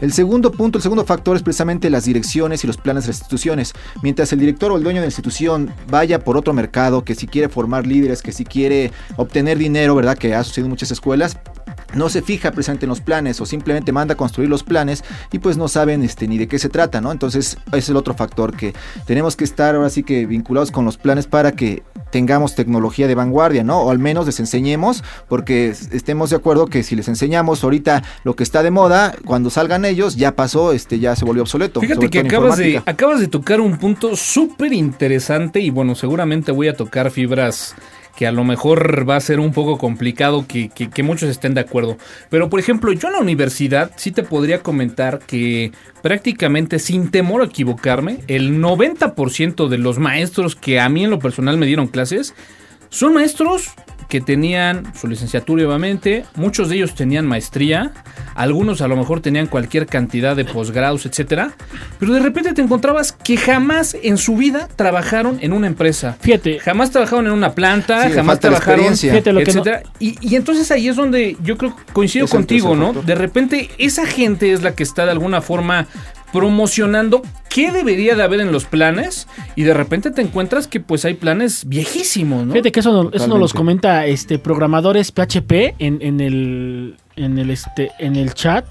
El segundo punto, el segundo factor es precisamente las direcciones y los planes de las instituciones. Mientras el director o el dueño de la institución vaya por otro mercado, que si quiere formar líderes, que si quiere obtener dinero, ¿verdad? Que ha sucedido en muchas escuelas, no se fija precisamente en los planes o simplemente manda a construir los planes y pues no saben este, ni de qué se trata, ¿no? Entonces ese es el otro factor que tenemos que estar ahora sí que vinculados con los planes para que tengamos tecnología de vanguardia, ¿no? O al menos les enseñemos porque es- estemos de acuerdo que si les enseñamos ahorita lo que está de moda, cuando salgan ellos ya pasó, este ya se volvió obsoleto. Fíjate que acabas de, acabas de tocar un punto súper interesante y bueno, seguramente voy a tocar fibras que a lo mejor va a ser un poco complicado que, muchos estén de acuerdo. Pero por ejemplo, yo en la universidad sí te podría comentar que prácticamente sin temor a equivocarme, el 90% de los maestros que a mí en lo personal me dieron clases son maestros que tenían su licenciatura obviamente, muchos de ellos tenían maestría, algunos a lo mejor tenían cualquier cantidad de posgrados, etcétera, pero de repente te encontrabas que jamás en su vida trabajaron en una empresa. Fíjate, Jamás trabajaron en una planta, Sí, jamás trabajaron. Fíjate lo que no-. Y, y entonces ahí es donde yo creo que coincido Es contigo, ¿no? factor. De repente esa gente es la que está de alguna forma promocionando qué debería de haber en los planes y de repente te encuentras que pues hay planes viejísimos, ¿no? Fíjate que eso, no- eso nos los comenta este programadores PHP en, en el en el este en el chat.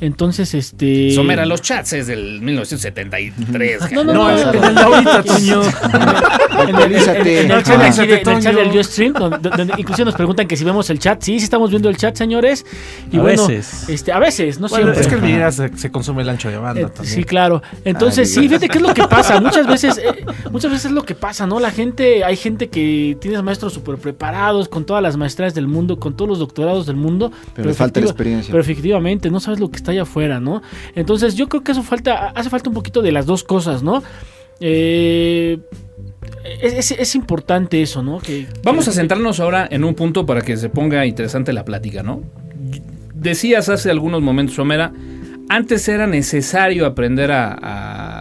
Entonces, este Somera, los chats es del 1973. No, no, No, no, no, el de ahorita, Toño. En el, chat, del Ustream, donde, incluso nos preguntan que si vemos el chat. Sí, sí estamos viendo el chat, señores. Y A bueno, veces. este, a veces, no siempre. es que el video se, se consume el ancho de banda Eh, también. sí, claro. Entonces, sí, fíjate qué es lo que pasa. Muchas veces, eh, muchas veces es lo que pasa, ¿no? La gente, hay gente que tiene maestros súper preparados, con todas las maestrías del mundo, con todos los doctorados del mundo. Pero le falta la experiencia. Pero efectivamente, no sabes lo que está allá afuera, ¿no? Entonces, yo creo que eso falta, hace falta un poquito de las dos cosas, ¿no? Eh, es, es- es importante eso, ¿no? Que, Vamos que- a centrarnos ahora en un punto para que se ponga interesante la plática, ¿no? Decías hace algunos momentos, Homera, antes era necesario aprender a...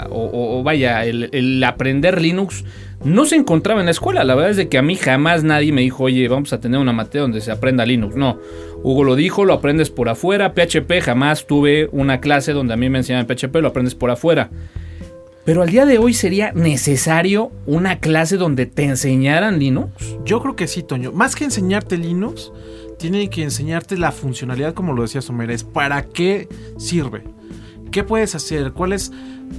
a- o, vaya, el, el aprender Linux no se encontraba en la escuela. La verdad es de que a mí jamás nadie me dijo, oye, vamos a tener una materia donde se aprenda Linux. No, Hugo lo dijo, lo aprendes por afuera. PHP jamás tuve una clase donde a mí me enseñaban PHP, lo aprendes por afuera. Pero al día de hoy sería necesario una clase donde te enseñaran Linux. Yo creo que sí, Toño. Más que enseñarte Linux, tiene que enseñarte la funcionalidad, como lo decía Somera, es para qué sirve. ¿Qué puedes hacer? ¿Cuáles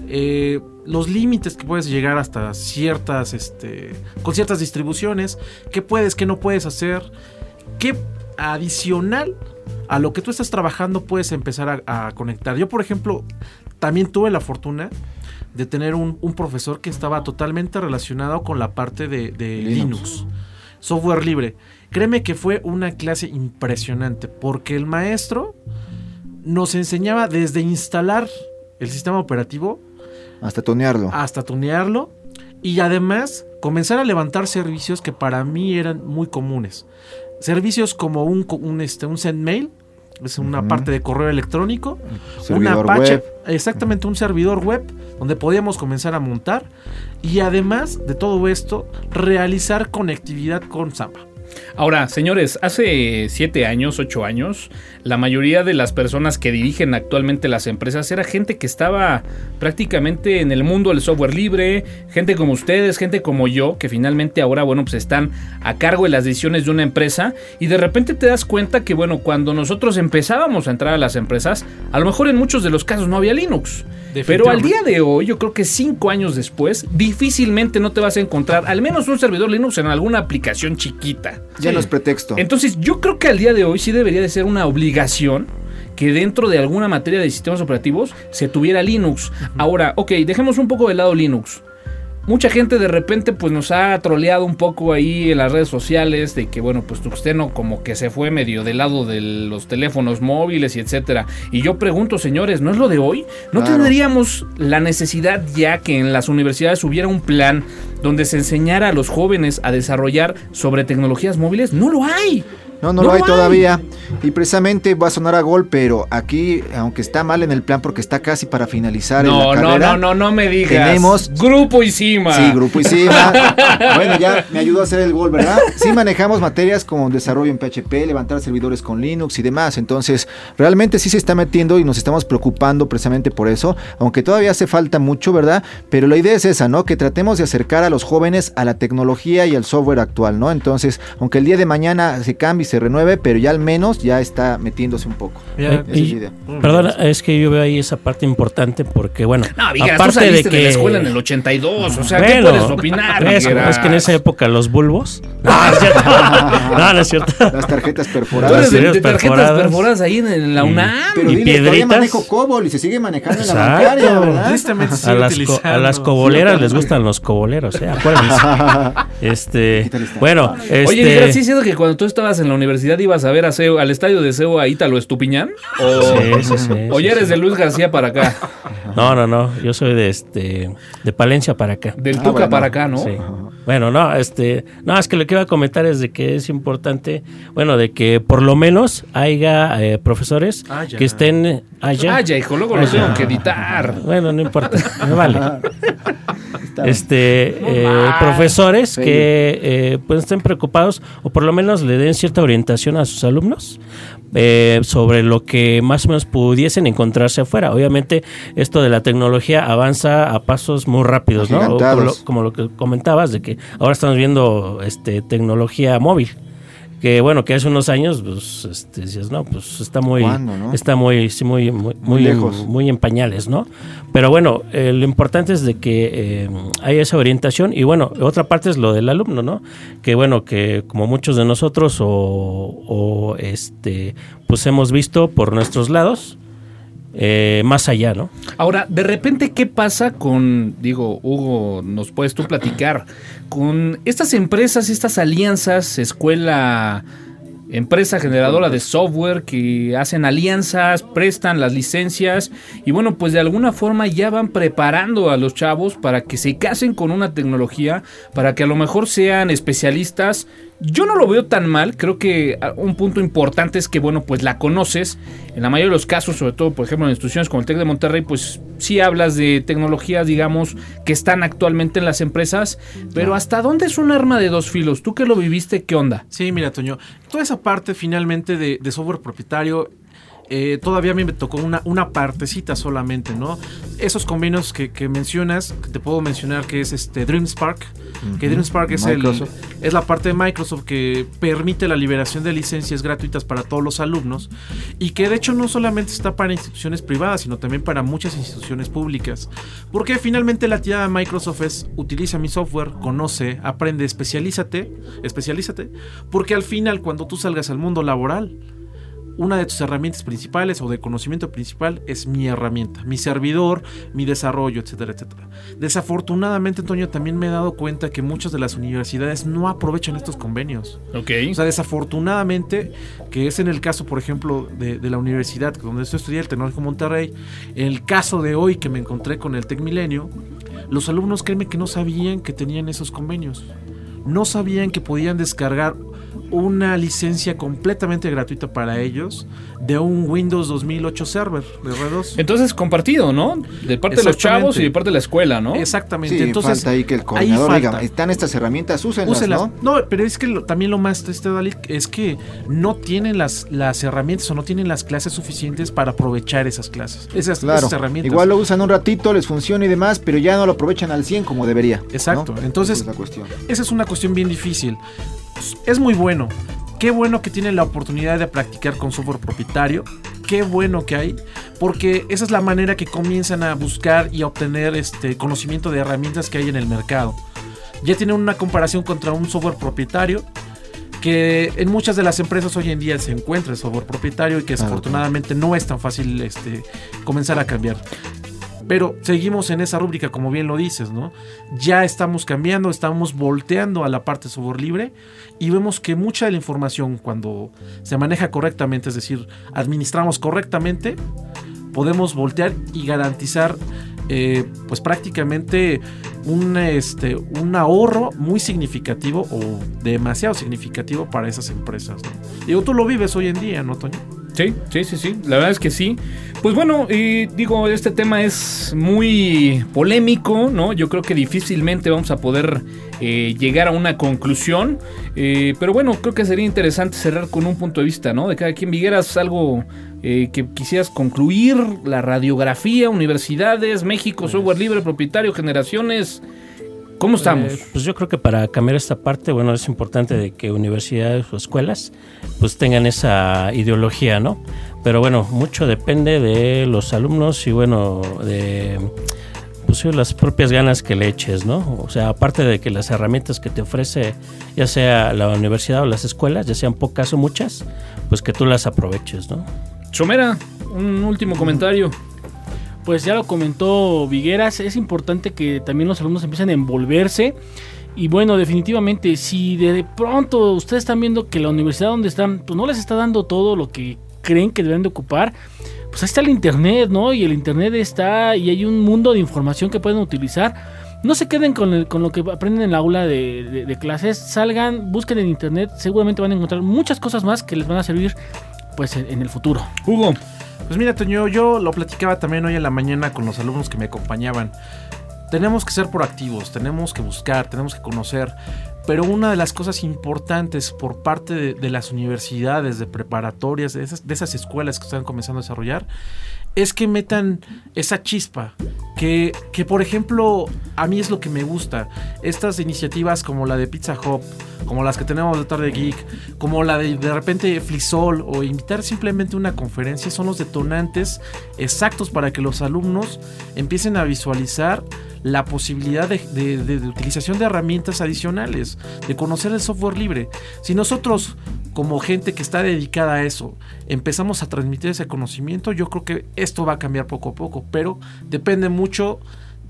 eh, los límites que puedes llegar hasta ciertas, este, con ciertas distribuciones? ¿Qué puedes, qué no puedes hacer? ¿Qué adicional a lo que tú estás trabajando puedes empezar a, a conectar? Yo, por ejemplo, también tuve la fortuna de tener un, un profesor que estaba totalmente relacionado con la parte de, de Linux. Linux. software libre. Créeme que fue una clase impresionante porque el maestro nos enseñaba desde instalar el sistema operativo Hasta tonearlo. hasta tunearlo y además comenzar a levantar servicios que para mí eran muy comunes. Servicios como un, un, este, un sendmail, es una parte de correo electrónico, una Servidor Apache, web. exactamente un servidor web donde podíamos comenzar a montar y además de todo esto realizar conectividad con Samba. Ahora, señores, hace siete años, ocho años, la mayoría de las personas que dirigen actualmente las empresas era gente que estaba prácticamente en el mundo del software libre, gente como ustedes, gente como yo, que finalmente ahora, bueno, pues están a cargo de las decisiones de una empresa y de repente te das cuenta que, bueno, cuando nosotros empezábamos a entrar a las empresas, a lo mejor en muchos de los casos no había Linux. Pero al día de hoy, yo creo que cinco años después, difícilmente no te vas a encontrar al menos un servidor Linux en alguna aplicación chiquita. Ya no es pretexto. Entonces, yo creo que al día de hoy sí debería de ser una obligación que dentro de alguna materia de sistemas operativos se tuviera Linux. Ahora, ok, dejemos un poco de lado Linux. Mucha gente de repente pues nos ha troleado un poco ahí en las redes sociales de que bueno pues Tuxteno como que se fue medio del lado de los teléfonos móviles y etcétera. Y yo pregunto señores, ¿no es lo de hoy? ¿No Claro. tendríamos la necesidad ya que en las universidades hubiera un plan donde se enseñara a los jóvenes a desarrollar sobre tecnologías móviles? No lo hay. No, no, No lo hay hay. todavía. Y precisamente va a sonar a gol, pero aquí, aunque está mal en el plan porque está casi para finalizar en No, la no, carrera. no, no, no me digas. tenemos- Grupo y Cima. Sí, Grupo y Cima. bueno, ya me ayudó a hacer el gol, ¿verdad? Sí manejamos materias como desarrollo en PHP, levantar servidores con Linux y demás. Entonces, realmente sí se está metiendo y nos estamos preocupando precisamente por eso, aunque todavía hace falta mucho, ¿verdad? Pero la idea es esa, ¿no? Que tratemos de acercar a los jóvenes a la tecnología y al software actual, ¿no? Entonces, aunque el día de mañana se cambie y se renueve, pero ya al menos ya está metiéndose un poco. Es y- idea. Perdona, es que yo veo ahí esa parte importante porque, bueno, No, Vigueras, tú aparte de saliste de, que... la escuela en el 82, o sea, ¿qué Bueno, puedes opinar, es, es que en esa época los bulbos... No, no es cierto. No, no es cierto. Las tarjetas Tú perforadas. de, Las de tarjetas perforadas. perforadas ahí en, en la Y- UNAM. Pero y dile, piedritas. manejo COBOL y se sigue manejando en la bancaria, ¿verdad? Tristemente se A sigue las, co- a las coboleras les gustan los coboleros, ¿eh? Acuérdense. Este, bueno, este, Oye, Vigueras, ¿sí es cierto que cuando tú estabas en la universidad ibas a ver a Seo- al estadio de Seo a Ítalo Estupiñán? ¿O, Sí, sí, sí, o ya eres sí. de Luis García para acá? no, no, no, yo soy de este, de Palencia para acá. Del Ah, Tuca bueno. para acá, ¿no? Sí. Bueno, no, este, no, es que lo que iba a comentar es de que es importante, bueno, de que por lo menos haya eh, profesores Ah, que estén allá. Ah, ya, hijo, luego lo Ah, ya. tengo que editar. Bueno, no importa, me vale. Este, eh, profesores Sí. que eh, pues estén preocupados o por lo menos le den cierta orientación a sus alumnos eh, sobre lo que más o menos pudiesen encontrarse afuera. Obviamente esto de la tecnología avanza a pasos muy rápidos, ¿no? Lo, como lo que comentabas de que ahora estamos viendo este tecnología móvil. Que bueno, que hace unos años, pues, este, decías, no, pues está muy, está muy, sí, muy, muy, Muy lejos. muy en pañales, ¿no? Pero bueno, eh, lo importante es de que eh, haya esa orientación y bueno, otra parte es lo del alumno, ¿no? Que bueno, que como muchos de nosotros o, o, este, pues hemos visto por nuestros lados, eh, más allá, ¿no? Ahora, de repente, ¿qué pasa con, digo, Hugo, nos puedes tú platicar, con estas empresas, estas alianzas, escuela, empresa generadora de software que hacen alianzas, prestan las licencias y bueno, pues de alguna forma ya van preparando a los chavos para que se casen con una tecnología, para que a lo mejor sean especialistas. Yo no lo veo tan mal, creo que ah, un punto importante es que, bueno, pues la conoces. En la mayoría de los casos, sobre todo, por ejemplo, en instituciones como el TEC de Monterrey, pues sí hablas de tecnologías, digamos, que están actualmente en las empresas, pero ¿hasta dónde es un arma de dos filos? ¿Tú que lo viviste, qué onda? Sí, mira, Toño, toda esa parte finalmente de, de software propietario, eh, todavía a mí me tocó una, una partecita solamente, ¿no? Esos convenios que, que mencionas, que te puedo mencionar que es este DreamSpark, que DreamSpark es, el, es la parte de Microsoft que permite la liberación de licencias gratuitas para todos los alumnos y que de hecho no solamente está para instituciones privadas, sino también para muchas instituciones públicas. Porque finalmente la tirada de Microsoft es utiliza mi software, conoce, aprende, especialízate, especialízate, porque al final cuando tú salgas al mundo laboral, una de tus herramientas principales o de conocimiento principal es mi herramienta, mi servidor, mi desarrollo, etcétera, etcétera. Desafortunadamente, Antonio, también me he dado cuenta que muchas de las universidades no aprovechan estos convenios. Ok. O sea, desafortunadamente, que es en el caso, por ejemplo, de, de la universidad donde estoy estudié, el Tecnológico Monterrey, en el caso de hoy que me encontré con el Tec Milenio, los alumnos créeme que no sabían que tenían esos convenios. No sabían que podían descargar una licencia completamente gratuita para ellos de un Windows 2008 Server de R2. Entonces compartido, ¿no? De parte de los chavos y de parte de la escuela, ¿no? Exactamente. Sí, Entonces, falta ahí que el ahí coordinador diga, falta. están estas herramientas, úsenlas, Úsenlas. ¿no? ¿no? pero es que lo- también lo más triste, Dalí, es que no tienen las, las herramientas o no tienen las clases suficientes para aprovechar esas clases. Esas, Claro. esas herramientas. Igual lo usan un ratito, les funciona y demás, pero ya no lo aprovechan al 100 como debería. ¿no? Exacto. Entonces- Esa es la cuestión. Esa es una cuestión bien difícil. Es muy bueno. Qué bueno que tienen la oportunidad de practicar con software propietario. Qué bueno que hay. Porque esa es la manera que comienzan a buscar y a obtener este conocimiento de herramientas que hay en el mercado. Ya tienen una comparación contra un software propietario. Que en muchas de las empresas hoy en día se encuentra el software propietario y que Claro. desafortunadamente no es tan fácil este, comenzar a cambiar. Pero seguimos en esa rúbrica, como bien lo dices, ¿no? Ya estamos cambiando, estamos volteando a la parte software libre y vemos que mucha de la información cuando se maneja correctamente, es decir, administramos correctamente, podemos voltear y garantizar eh, pues prácticamente un, este, un ahorro muy significativo o demasiado significativo para esas empresas. ¿no? Digo, tú lo vives hoy en día, ¿no, Toño? Sí, sí, sí, sí. La verdad es que sí. Pues bueno, y digo, este tema es muy polémico, ¿no? Yo creo que difícilmente vamos a poder eh, llegar a una conclusión. Eh, pero bueno, creo que sería interesante cerrar con un punto de vista, ¿no? De cada quien. Vigueras, algo eh, que quisieras concluir, la radiografía, universidades, México, software libre, propietario, generaciones. ¿Cómo estamos? Eh, pues yo creo que para cambiar esta parte, bueno, es importante de que universidades o escuelas pues tengan esa ideología, ¿no? Pero bueno, mucho depende de los alumnos y bueno, de pues las propias ganas que le eches, ¿no? O sea, aparte de que las herramientas que te ofrece ya sea la universidad o las escuelas, ya sean pocas o muchas, pues que tú las aproveches, ¿no? Somera, un último comentario. Pues ya lo comentó Vigueras, es importante que también los alumnos empiecen a envolverse. Y bueno, definitivamente, si de pronto ustedes están viendo que la universidad donde están, pues no les está dando todo lo que creen que deben de ocupar, pues ahí está el internet, ¿no? Y el internet está y hay un mundo de información que pueden utilizar. No se queden con, lo que aprenden en la aula de clases, salgan, busquen en internet, seguramente van a encontrar muchas cosas más que les van a servir pues en- en el futuro. Hugo. Pues mira, Toño, yo lo platicaba también hoy en la mañana con los alumnos que me acompañaban. Tenemos que ser proactivos, tenemos que buscar, tenemos que conocer. Pero una de las cosas importantes por parte de, de las universidades, de preparatorias, de esas, de esas escuelas que están comenzando a desarrollar, es que metan esa chispa. Que, que, por ejemplo, a mí es lo que me gusta. Estas iniciativas como la de Pizza Hub, como las que tenemos de Tarde Geek, como la de de repente Flisol o invitar simplemente una conferencia, son los detonantes exactos para que los alumnos empiecen a visualizar la posibilidad de, de- de- de utilización de herramientas adicionales, de conocer el software libre. Si nosotros, como gente que está dedicada a eso, empezamos a transmitir ese conocimiento, yo creo que esto va a cambiar poco a poco, pero depende mucho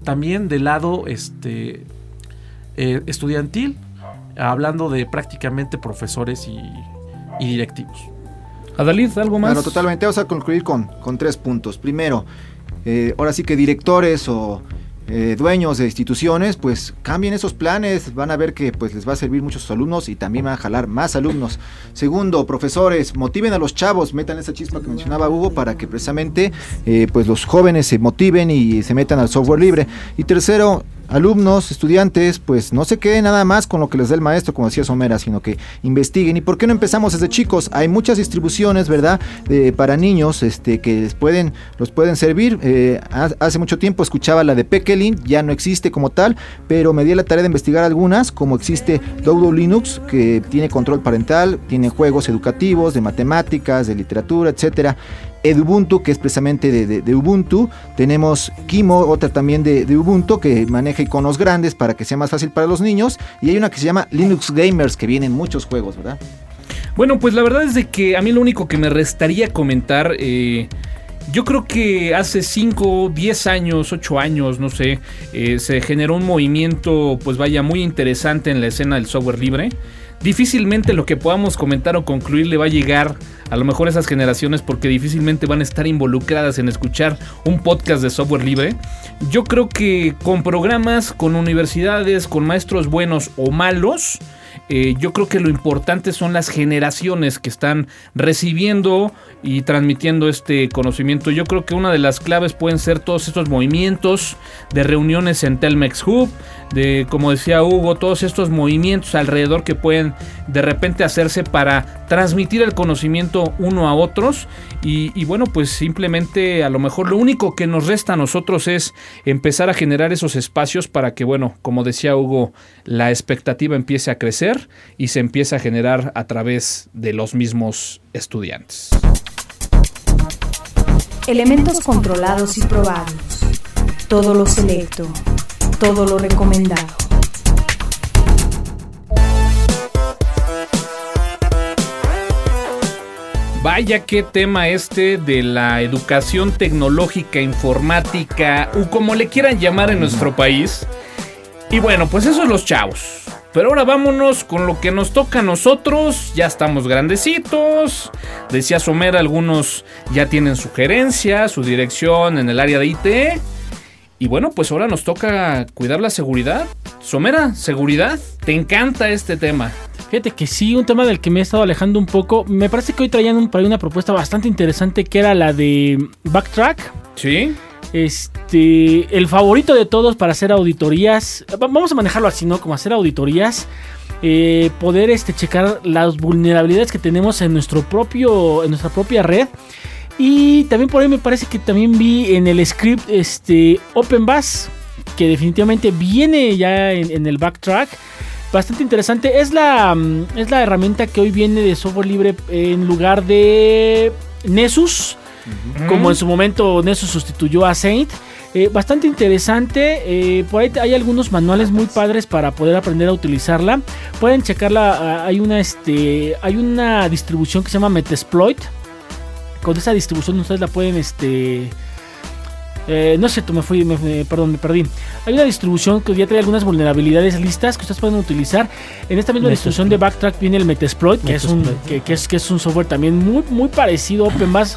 también del lado este, eh, estudiantil, hablando de prácticamente profesores y, y directivos. Adalid, ¿algo más? Bueno, totalmente. Vamos a concluir con, con tres puntos. Primero, eh, ahora sí que directores o eh, dueños de instituciones, pues cambien esos planes, van a ver que pues les va a servir muchos alumnos y también van a jalar más alumnos. Segundo, profesores, motiven a los chavos, metan esa chispa que mencionaba Hugo para que precisamente eh, pues los jóvenes se motiven y se metan al software libre. Y tercero, alumnos, estudiantes, pues no se queden nada más con lo que les da el maestro, como decía Somera, sino que investiguen. ¿Y por qué no empezamos desde chicos? Hay muchas distribuciones, ¿verdad? Para niños este, que les pueden, los pueden servir. Eh, ha- hace mucho tiempo escuchaba la de Pekelin, ya no existe como tal, pero me di la tarea de investigar algunas, como existe Dodo Linux, que tiene control parental, tiene juegos educativos, de matemáticas, de literatura, etcétera. Edubuntu, que es precisamente de, de- Ubuntu. Tenemos Kimo, otra también de, de Ubuntu, que maneja iconos grandes para que sea más fácil para los niños. Y hay una que se llama Linux Gamers, que vienen muchos juegos, ¿verdad? Bueno, pues la verdad es de que a mí lo único que me restaría comentar, eh, yo creo que hace 5, 10 años, 8 años, no sé, eh, se generó un movimiento, pues vaya, muy interesante en la escena del software libre. Difícilmente lo que podamos comentar o concluir le va a llegar a lo mejor a esas generaciones porque difícilmente van a estar involucradas en escuchar un podcast de software libre. Yo creo que con programas, con universidades, con maestros buenos o malos, eh, yo creo que lo importante son las generaciones que están recibiendo y transmitiendo este conocimiento. Yo creo que una de las claves pueden ser todos estos movimientos de reuniones en Telmex Hub, de como decía Hugo, todos estos movimientos alrededor que pueden de repente hacerse para transmitir el conocimiento uno a otros y, y bueno pues simplemente a lo mejor lo único que nos resta a nosotros es empezar a generar esos espacios para que bueno como decía Hugo la expectativa empiece a crecer y se empiece a generar a través de los mismos estudiantes. Elementos controlados y probados. Todo lo selecto. Todo lo recomendado. Vaya qué tema este de la educación tecnológica, informática, o como le quieran llamar en nuestro país. Y bueno, pues eso es los chavos. Pero ahora vámonos con lo que nos toca a nosotros. Ya estamos grandecitos. Decía Somera, algunos ya tienen sugerencias, su dirección en el área de IT. Y bueno, pues ahora nos toca cuidar la seguridad. Somera, seguridad. Te encanta este tema. Fíjate que sí, un tema del que me he estado alejando un poco. Me parece que hoy traían un- una propuesta bastante interesante que era la de Backtrack. ¿Sí? Este, el favorito de todos para hacer auditorías. Va- Vamos a manejarlo así, ¿no? Como hacer auditorías. eh, poder este, checar las vulnerabilidades que tenemos en nuestro propio. En nuestra propia red. Y también por ahí me parece que también vi en el script este OpenBus. Que definitivamente viene ya en, en el backtrack. Bastante interesante. Es la, mm, es la herramienta que hoy viene de software libre en lugar de Nessus como en su momento Nessus sustituyó a Saint. Eh, bastante interesante. eh, por ahí hay algunos manuales muy padres para poder aprender a utilizarla. Pueden checarla. ah, Hay una, este, hay una distribución que se llama Metasploit. Con esa distribución ustedes la pueden, este, eh, no sé, tú me fui, me- me- perdón, me perdí. Hay una distribución que ya trae algunas vulnerabilidades listas que ustedes pueden utilizar. En esta misma distribución de Backtrack viene el Metasploit, que es un, que, que es, que es un software también muy, muy parecido a OpenBus.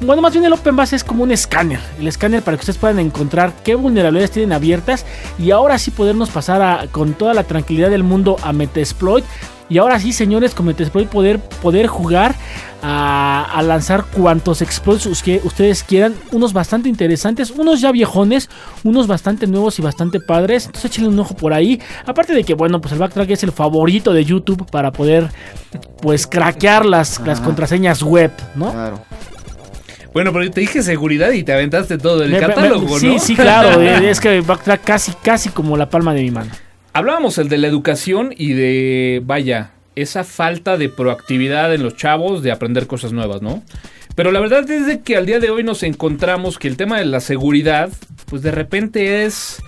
Bueno, más bien el OpenBus es como un escáner. El escáner para que ustedes puedan encontrar qué vulnerabilidades tienen abiertas. Y ahora sí podernos pasar a- con toda la tranquilidad del mundo a Metasploit. Y ahora sí, señores, con Metasploit poder, poder jugar a, a lanzar cuantos exploits que ustedes quieran. Unos bastante interesantes, unos ya viejones, unos bastante nuevos y bastante padres. Entonces échenle un ojo por ahí. Aparte de que, bueno, pues el backtrack es el favorito de YouTube para poder, pues, craquear las, las contraseñas web, ¿no? Claro. Bueno, pero te dije seguridad y te aventaste todo el Me- me- catálogo, ¿no? Sí, sí, claro. eh, es que backtrack casi, casi como la palma de mi mano. Hablábamos el de la educación y de, vaya, esa falta de proactividad en los chavos de aprender cosas nuevas, ¿no? Pero la verdad es de que al día de hoy nos encontramos que el tema de la seguridad, pues de repente es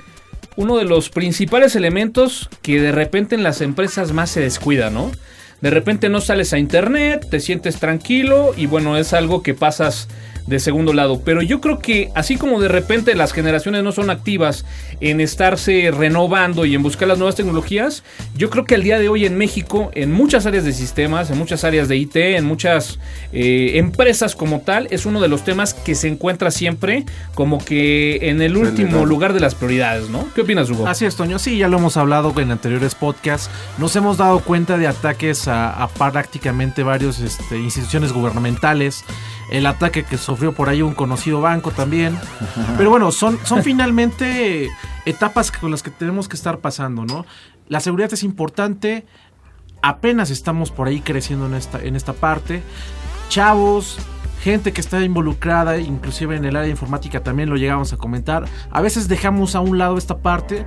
uno de los principales elementos que de repente en las empresas más se descuida, ¿no? De repente no sales a internet, te sientes tranquilo y bueno, es algo que pasas de segundo lado. Pero yo creo que así como de repente las generaciones no son activas en estarse renovando y en buscar las nuevas tecnologías, yo creo que al día de hoy en México, en muchas áreas de sistemas, en muchas áreas de IT, en muchas eh, empresas como tal, es uno de los temas que se encuentra siempre como que en el último lugar de las prioridades, ¿no? ¿Qué opinas, Hugo? Así es, Toño. Sí, ya lo hemos hablado en anteriores podcasts. Nos hemos dado cuenta de ataques a, a prácticamente varias instituciones gubernamentales. El ataque que sufrió por ahí un conocido banco también. Pero bueno, son, son finalmente etapas con las que tenemos que estar pasando, ¿no? La seguridad es importante. Apenas estamos por ahí creciendo en esta, en esta parte. Chavos, gente que está involucrada, inclusive en el área informática también lo llegamos a comentar. A veces dejamos a un lado esta parte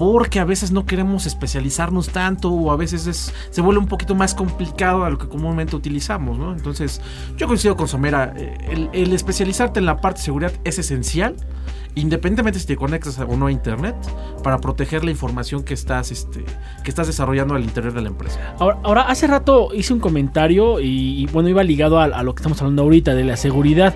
porque a veces no queremos especializarnos tanto o a veces es- se vuelve un poquito más complicado a lo que comúnmente utilizamos, ¿no? Entonces, yo coincido con Somera, eh, el, el especializarte en la parte de seguridad es esencial, independientemente si te conectas o no a internet, para proteger la información que estás, este, que estás desarrollando al interior de la empresa. Ahora, hace rato hice un comentario y, bueno, iba ligado a, lo que estamos hablando ahorita de la seguridad.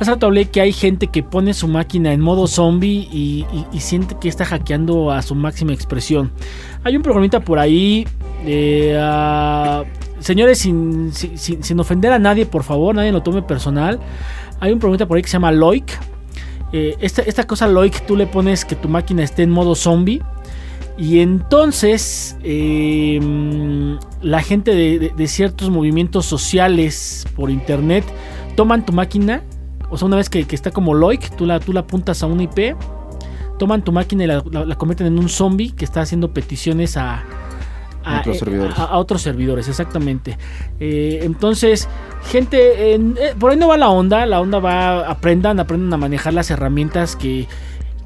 Hace rato hablé que hay gente que pone su máquina en modo zombie y, siente que está hackeando a su máxima expresión. Hay un programita por ahí. eh, ah, señores, sin- sin ofender a nadie, por favor, nadie lo tome personal. Hay un programita por ahí que se llama Loic. Eh, esta, esta cosa Loic, tú le pones que tu máquina esté en modo zombie Y entonces eh, la gente de, de- de ciertos movimientos sociales por internet toman tu máquina, o sea, una vez que, que está como Loic, tú la, tú la apuntas a una IP, toman tu máquina y la, la- la convierten en un zombie que está haciendo peticiones a, a, Otros eh, servidores. a- a otros servidores, exactamente. Eh, entonces, gente, en- eh, por ahí no va la onda, la onda va, aprendan, aprendan a manejar las herramientas que,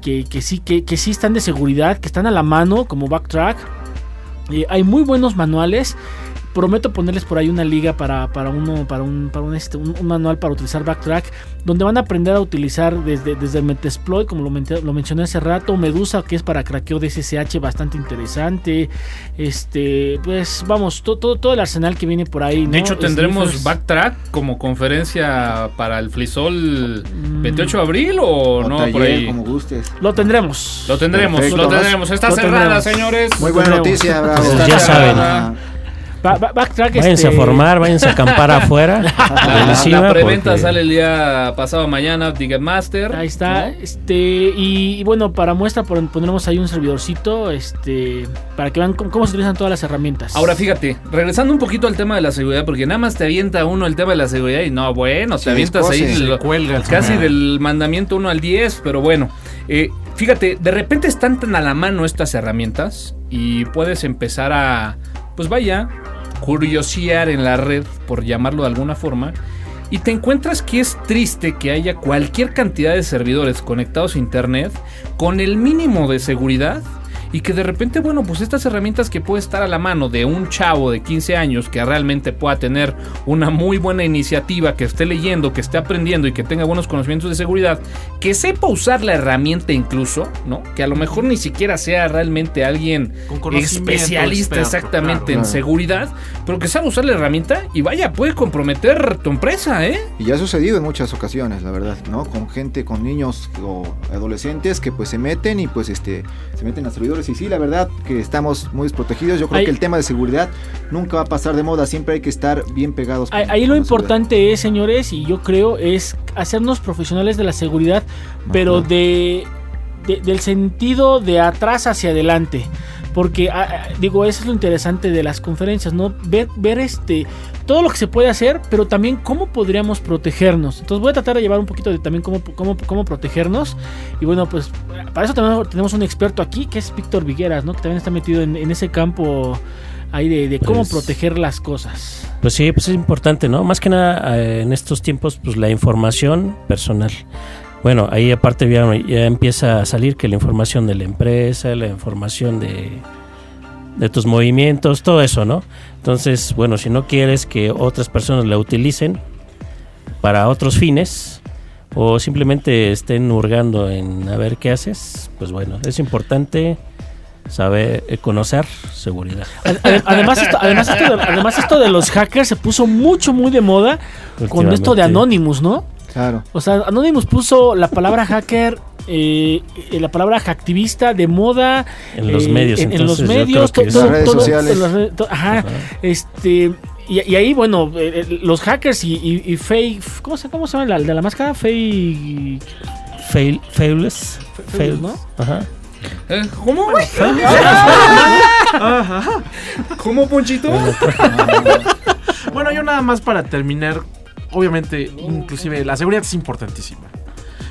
que, que sí, que, que sí están de seguridad, que están a la mano, como Backtrack. Eh, hay muy buenos manuales. Prometo ponerles por ahí una liga para, para uno, para un, para un, este, un- un manual para utilizar Backtrack, donde van a aprender a utilizar desde, desde Metasploit, como lo, men- lo mencioné hace rato, Medusa, que es para craqueo de SSH, bastante interesante. Este, pues vamos, to- todo, todo el arsenal que viene por ahí. De ¿no? hecho, tendremos Sniffers. Backtrack como conferencia para el Flisol Mm. 28 de abril o, O no taller, por ahí. como gustes. Lo tendremos. Lo tendremos, Perfecto. lo tendremos. Está Lo cerrada, tendremos. señores. Muy buena noticia, bravo. Pues ya saben. Ba- ba- backtrack, Váyanse a este, formar, váyanse a acampar afuera. La, preventa porque- sale el día pasado mañana, Ticketmaster. Ahí está, este, y, y bueno, para muestra pon- pondremos ahí un servidorcito, este, para que vean cómo, cómo se utilizan todas las herramientas. Ahora fíjate, regresando un poquito al tema de la seguridad, porque nada más te avienta uno el tema de la seguridad y no, bueno, te Sí, avientas ahí descose, lo- se cuelga el casi del mandamiento 1 al 10, pero bueno, eh, fíjate, de repente están tan a la mano estas herramientas y puedes empezar a, pues vaya, curiosear en la red, por llamarlo de alguna forma, y te encuentras que es triste que haya cualquier cantidad de servidores conectados a internet con el mínimo de seguridad y que de repente, bueno, pues estas herramientas que puede estar a la mano de un chavo de 15 años que realmente pueda tener una muy buena iniciativa, que esté leyendo, que esté aprendiendo y que tenga buenos conocimientos de seguridad, que sepa usar la herramienta incluso, ¿no? Que a lo mejor ni siquiera sea realmente alguien especialista experto, exactamente claro. en Claro. seguridad, pero que sabe usar la herramienta y vaya, puede comprometer tu empresa, ¿eh? Y ya ha sucedido en muchas ocasiones, la verdad, ¿no? Con gente, con niños o adolescentes que pues se meten y pues este se meten a servidores y sí, la verdad que estamos muy desprotegidos. Yo creo Ahí- que el tema de seguridad nunca va a pasar de moda, siempre hay que estar bien pegados. Ahí, con- ahí lo con la seguridad. importante es, señores, y yo creo, es hacernos profesionales de la seguridad, pero de, de- del sentido de atrás hacia adelante. Porque, ah, ah, digo, eso es lo interesante de las conferencias, ¿no? Ver, ver este, todo lo que se puede hacer, pero también cómo podríamos protegernos. Entonces voy a tratar de llevar un poquito de también cómo, cómo, cómo protegernos. Y bueno, pues para eso también tenemos un experto aquí, que es Víctor Vigueras, ¿no? Que también está metido en, en ese campo ahí de, de cómo Pues- proteger las cosas. Pues sí, pues es importante, ¿no? Más que nada eh, en estos tiempos, pues la información personal. Bueno, ahí aparte ya, ya empieza a salir que la información de la empresa, la información de, de tus movimientos, todo eso, ¿no? Entonces, bueno, si no quieres que otras personas la utilicen para otros fines o simplemente estén hurgando en a ver qué haces, pues bueno, es importante saber eh, conocer seguridad. Ade- Además esto, además, esto de, además esto de los hackers se puso mucho, muy de moda con esto de. Anonymous, ¿no? Claro. O sea, Anonymous puso la palabra hacker, eh, eh, la palabra hacktivista de moda. En los eh, medios, En, en los medios. todo- Redes todo- sociales. en las redes- to- ajá. Ajá. Este. Y, y ahí, bueno, los hackers y, y, y fake. ¿Cómo se, cómo se llama la de la máscara? Fake. Fail, failless. Fail, ¿no? Ajá. ¿Cómo? ¿Cómo, Ponchito? Bueno, yo nada más para terminar, obviamente, inclusive la seguridad es importantísima.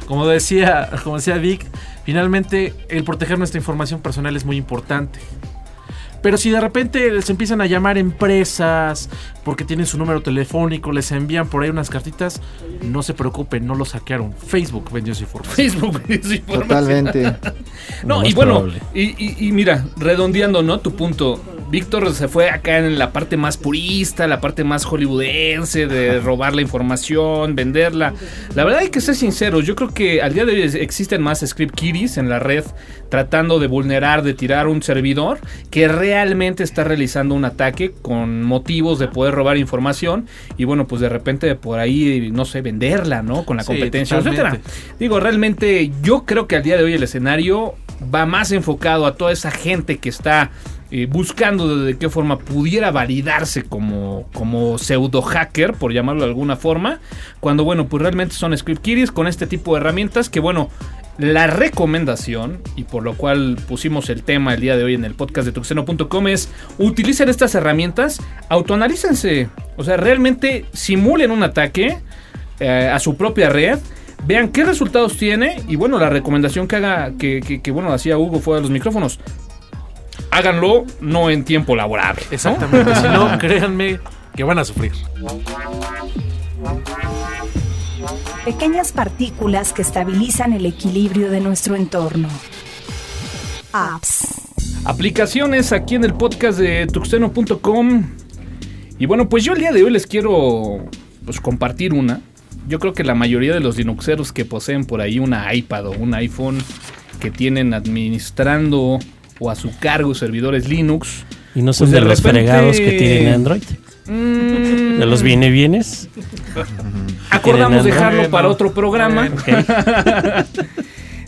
Como decía, como decía Vic, finalmente el proteger nuestra información personal es muy importante. Pero si de repente les empiezan a llamar empresas porque tienen su número telefónico, les envían por ahí unas cartitas, no se preocupen, no lo saquearon. Facebook vendió su información. Facebook. sí, por- Totalmente. No, y bueno, y, y- y mira, redondeando, ¿no? Tu punto. Víctor se fue acá en la parte más purista, la parte más hollywoodense de robar la información, venderla. La verdad hay que ser sinceros, yo creo que al día de hoy existen más script kiddies en la red tratando de vulnerar, de tirar un servidor que realmente está realizando un ataque con motivos de poder robar información y bueno, pues de repente por ahí, no sé, venderla, ¿no? Con la competencia, etcétera. Digo, realmente yo creo que al día de hoy el escenario va más enfocado a toda esa gente que está eh, buscando de, qué forma pudiera validarse como, como pseudo hacker, por llamarlo de alguna forma, cuando bueno, pues realmente son script kiddies con este tipo de herramientas que bueno, La recomendación, y por lo cual pusimos el tema el día de hoy en el podcast de tuxeno.com, es utilicen estas herramientas, autoanalícense. O sea, realmente simulen un ataque eh, a su propia red. Vean qué resultados tiene. Y bueno, la recomendación que haga, que, bueno, hacía Hugo fuera de los micrófonos. Háganlo no en tiempo laborable. ¿no? Exactamente. si no, créanme que van a sufrir. Pequeñas partículas que estabilizan el equilibrio de nuestro entorno. Apps. aplicaciones aquí en el podcast de tuxteno.com. Y bueno, pues yo el día de hoy les quiero pues, compartir una. Yo creo que la mayoría de los Linuxeros que poseen por ahí una iPad o un iPhone que tienen administrando o a su cargo servidores Linux. Y no son Pues de de, los repente- fregados que tienen Android. mm, De los viene bienes. acordamos dejarlo Bueno, para otro programa.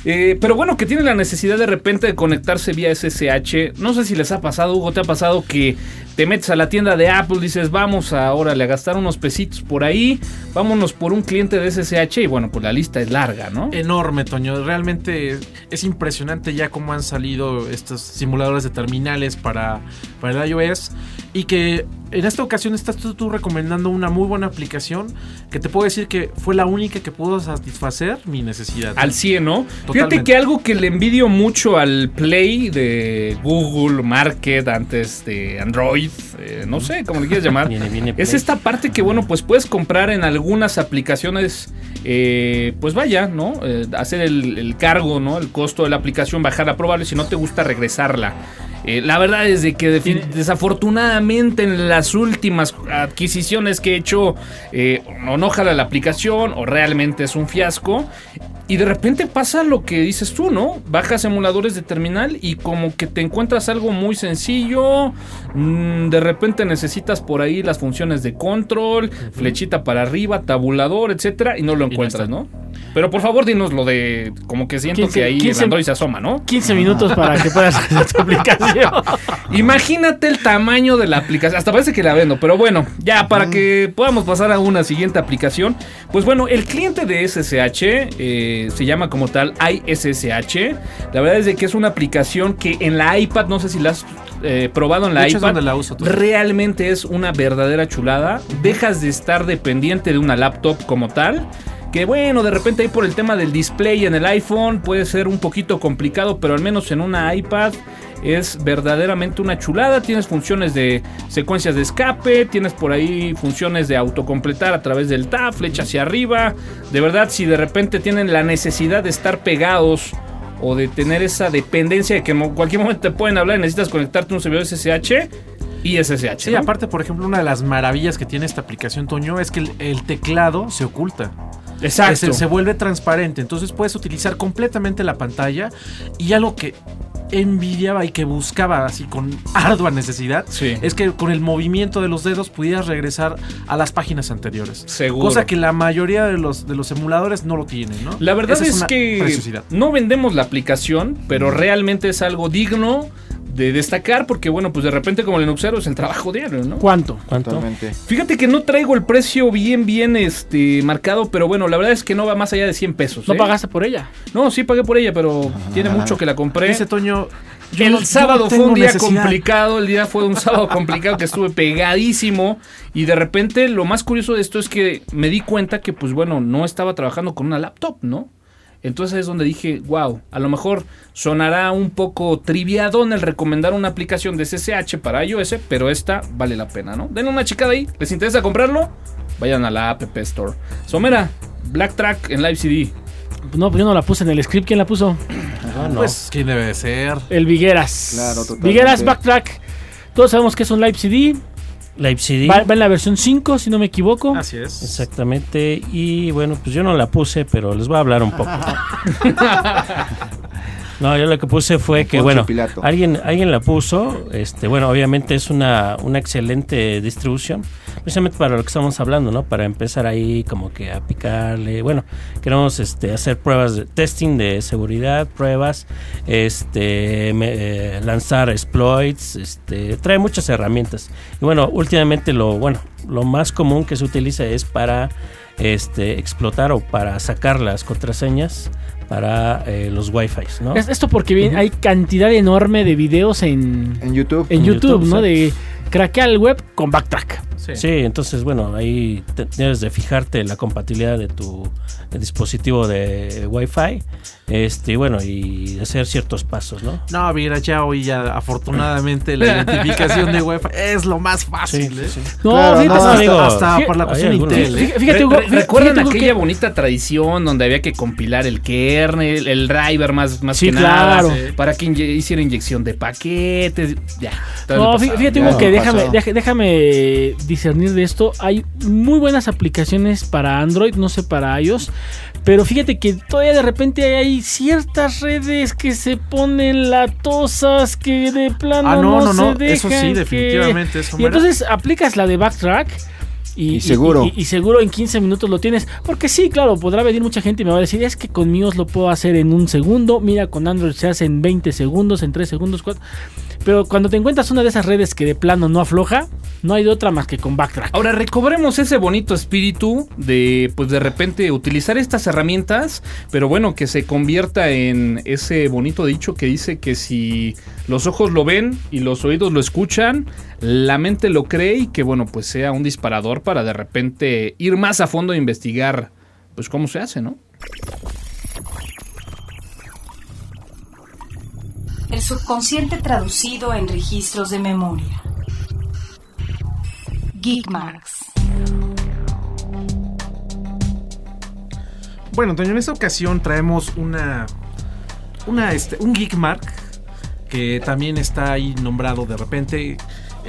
Eh, pero bueno, que tienen la necesidad de repente de conectarse vía SSH. No sé si les ha pasado, Hugo, te ha pasado que te metes a la tienda de Apple, dices, vamos ahora a gastar unos pesitos por ahí, vámonos por un cliente de SSH y bueno, pues la lista es larga, ¿no? Enorme, Toño. Realmente es impresionante ya cómo han salido estos simuladores de terminales para, para el iOS. Y que en esta ocasión estás tú, tú recomendando una muy buena aplicación que te puedo decir que fue la única que pudo satisfacer mi necesidad. Al 100, ¿no? Fíjate Totalmente. que algo que le envidio mucho al Play de Google Market antes de Android, eh, no sé cómo le quieras llamar, Viene, viene es esta parte que, bueno, pues puedes comprar en algunas aplicaciones, eh, pues vaya, ¿no? Eh, hacer el, el cargo, ¿no? El costo de la aplicación, bajarla, probable, si no te gusta regresarla. Eh, la verdad es de que desafortunadamente en las últimas adquisiciones que he hecho eh, o no jala la aplicación o realmente es un fiasco. Y de repente pasa lo que dices tú, ¿no? Bajas emuladores de terminal y como que te encuentras algo muy sencillo. mm, de repente necesitas por ahí las funciones de control, flechita para arriba, tabulador, etcétera, y no lo encuentras. ¿no? Pero por favor, dinos lo de como que siento 15 que ahí el 15 Android se asoma, ¿no? 15 minutos para que puedas hacer tu aplicación. Imagínate el tamaño de la aplicación. Hasta parece que la vendo, pero bueno, ya para que podamos pasar a una siguiente aplicación. Pues bueno, el cliente de SSH eh, se llama como tal iSSH. La verdad es de que es una aplicación que en la iPad, no sé si la has eh, probado en la De hecho, es iPad. donde la uso. Realmente es una verdadera chulada. Dejas de estar dependiente de una laptop como tal. Que bueno, de repente ahí por el tema del display en el iPhone puede ser un poquito complicado, pero al menos en una iPad es verdaderamente una chulada. Tienes funciones de secuencias de escape, tienes por ahí funciones de autocompletar a través del tab, flecha hacia arriba. De verdad, si de repente tienen la necesidad de estar pegados o de tener esa dependencia de que en cualquier momento te pueden hablar y necesitas conectarte a un servidor SSH y SSH. Sí, ¿no? aparte, por ejemplo, una de las maravillas que tiene esta aplicación, Toño, es que el, el teclado se oculta. Exacto. Se, se vuelve transparente. Entonces puedes utilizar completamente la pantalla. Y algo que envidiaba y que buscaba así con ardua necesidad Sí. es que con el movimiento de los dedos pudieras regresar a las páginas anteriores. Seguro. Cosa que la mayoría de los, de los emuladores no lo tienen, ¿no? La verdad Esa es, que preciosidad. no vendemos la aplicación, pero realmente es algo digno de destacar porque, bueno, pues de repente como Linuxero es el trabajo diario, ¿no? ¿Cuánto? ¿Cuánto? Totalmente. Fíjate que no traigo el precio bien, bien este, marcado, pero bueno, la verdad es que no va más allá de 100 pesos. ¿No ¿eh? pagaste por ella? No, sí pagué por ella, pero tiene mucho que la compré. Dice Toño. yo el no- sábado no fue un día necesidad. complicado, el día fue un sábado complicado que estuve pegadísimo y de repente lo más curioso de esto es que me di cuenta que pues bueno, no estaba trabajando con una laptop, ¿no? Entonces es donde dije, wow, a lo mejor sonará un poco triviadón el recomendar una aplicación de SSH para iOS, pero esta vale la pena, ¿no? Denle una chicada ahí, ¿les interesa comprarlo? Vayan a la App Store. Somera, Black Track en Live CD. No, pues yo no la puse en el script. ¿Quién la puso? Ah, no. Pues, ¿quién debe de ser? El Vigueras. Claro, totalmente. Vigueras Backtrack. Todos sabemos que es un live CD. Live CD. Va, va en la versión 5, si no me equivoco. Así es. Exactamente. Y bueno, pues yo no la puse, pero les voy a hablar un poco. No, yo lo que puse fue que, bueno, Pilato. alguien, alguien la puso. Este, bueno, obviamente es una, una excelente distribución. Precisamente para lo que estamos hablando, ¿no? Para empezar ahí como que a picarle, bueno, queremos este, hacer pruebas de testing de seguridad, pruebas, este, me- eh, lanzar exploits, este, trae muchas herramientas. Y bueno, últimamente lo, bueno, lo más común que se utiliza es para este, explotar o para sacar las contraseñas para eh, los wifi, ¿no? Es- Esto porque bien, hay cantidad enorme de videos en, En YouTube. en En YouTube, YouTube, ¿no? De craquear el web con backtrack. Sí, entonces, bueno, ahí te- tienes de fijarte la compatibilidad de tu dispositivo de Wi-Fi, este, y bueno, y hacer ciertos pasos, ¿no? No, mira, ya hoy ya afortunadamente la identificación de Wi-Fi es lo más fácil. ¿eh? No, Claro, no, Hasta, digo, hasta fí- por la cuestión. Intel. ¿eh? fí- fíjate, Hugo, ¿Recuerdan fíjate, aquella que- bonita tradición donde había que compilar el kernel, el driver más, más Sí, que nada, claro. para que inye- hiciera inyección de paquetes? Ya. No, fíjate, ya Hugo, que déjame, déjame discernir de esto. Hay muy buenas aplicaciones para Android, no sé para iOS. Pero fíjate que todavía de repente hay ciertas redes que se ponen latosas, que de plano Ah, no, no, no. dejan, Eso sí, que- definitivamente. Eso Y entonces aplicas la de backtrack. Y, Y seguro. Y, y seguro en 15 minutos lo tienes. Porque sí, claro, podrá venir mucha gente y me va a decir, es que con MIOS lo puedo hacer en un segundo. Mira, con Android se hace en 20 segundos, en 3 segundos, 4. Pero cuando te encuentras una de esas redes que de plano no afloja, no hay de otra más que con backtrack. Ahora recobremos ese bonito espíritu de pues de repente utilizar estas herramientas, pero bueno, que se convierta en ese bonito dicho que dice que si los ojos lo ven y los oídos lo escuchan, la mente lo cree y que bueno, pues sea un disparador para de repente ir más a fondo e investigar pues cómo se hace, ¿no? El subconsciente traducido en registros de memoria. Geekmarks. Bueno, Toño, en esta ocasión traemos una, una este, un Geekmark que también está ahí nombrado de repente.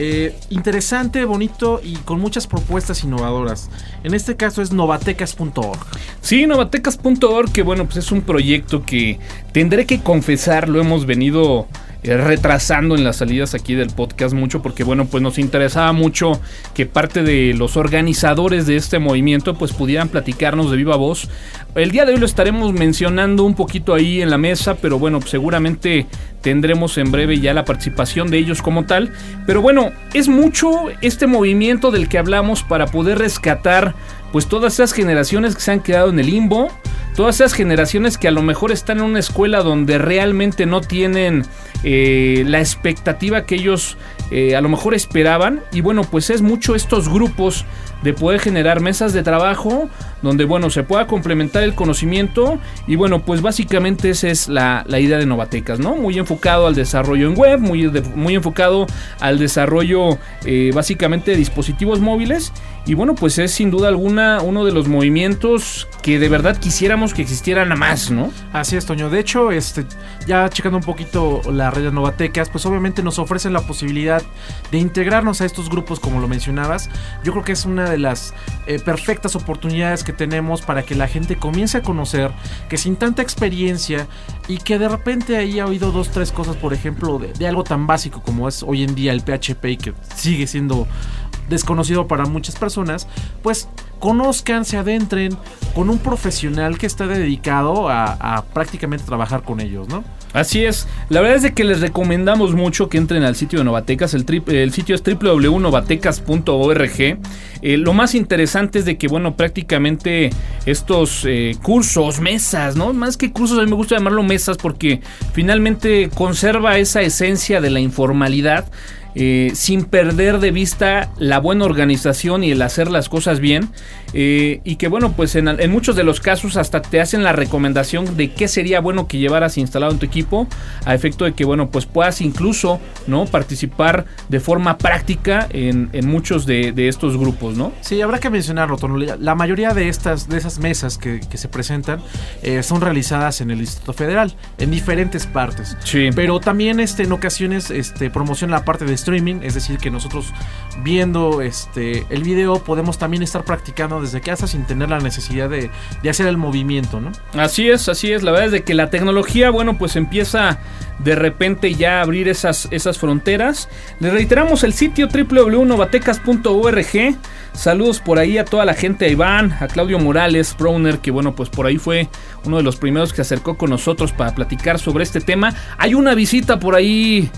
Eh, interesante, bonito y con muchas propuestas innovadoras. En este caso es novatecas.org. Sí, novatecas.org, que bueno, pues es un proyecto que tendré que confesar, lo hemos venido eh, retrasando en las salidas aquí del podcast mucho, porque bueno, pues nos interesaba mucho que parte de los organizadores de este movimiento pues pudieran platicarnos de viva voz. El día de hoy lo estaremos mencionando un poquito ahí en la mesa, pero bueno, seguramente tendremos en breve ya la participación de ellos como tal. Pero bueno, es mucho este movimiento del que hablamos para poder rescatar pues todas esas generaciones que se han quedado en el limbo, todas esas generaciones que a lo mejor están en una escuela donde realmente no tienen eh, la expectativa que ellos eh, a lo mejor esperaban. Y bueno, pues es mucho estos grupos de poder generar mesas de trabajo donde bueno se pueda complementar el conocimiento y bueno pues básicamente esa es la, la idea de Novatecas no muy enfocado al desarrollo en web muy, de- muy enfocado al desarrollo eh, básicamente de dispositivos móviles y bueno pues es sin duda alguna uno de los movimientos que de verdad quisiéramos que existieran a más no Así es, Toño. De hecho, este, ya checando un poquito la red de Novatecas, pues obviamente nos ofrecen la posibilidad de integrarnos a estos grupos, como lo mencionabas. Yo creo que es una de las eh, perfectas oportunidades que tenemos para que la gente comience a conocer que sin tanta experiencia y que de repente ahí ha oído dos, tres cosas, por ejemplo, de, algo tan básico como es hoy en día el PHP y que sigue siendo desconocido para muchas personas, pues conozcan, se adentren con un profesional que está dedicado a, a prácticamente trabajar con ellos, ¿no? Así es, la verdad es de que les recomendamos mucho que entren al sitio de Novatecas, el, sitio es www.novatecas.org. Eh, lo más interesante es de que, bueno, prácticamente estos eh, cursos, mesas, ¿no? Más que cursos, a mí me gusta llamarlo mesas porque finalmente conserva esa esencia de la informalidad. Eh, sin perder de vista la buena organización y el hacer las cosas bien. eh, y que bueno, pues en, en muchos de los casos hasta te hacen la recomendación de qué sería bueno que llevaras instalado en tu equipo, a efecto de que bueno, pues puedas incluso ¿no? participar de forma práctica en, en muchos de, de estos grupos, ¿no? Sí, habrá que mencionarlo, Tono. La mayoría de estas de esas mesas que, que se presentan eh, son realizadas en el Instituto Federal, en diferentes partes. Sí. Pero también este, en ocasiones este, promociona la parte de streaming, es decir, que nosotros viendo este el video podemos también estar practicando desde casa sin tener la necesidad de, de hacer el movimiento, ¿no? Así es, así es. La verdad es de que la tecnología, bueno, pues empieza de repente ya a abrir esas, esas fronteras. Les reiteramos el sitio www.novatecas.org. Saludos por ahí a toda la gente, a Iván, a Claudio Morales, Browner, que bueno, pues por ahí fue uno de los primeros que se acercó con nosotros para platicar sobre este tema. Hay una visita por ahí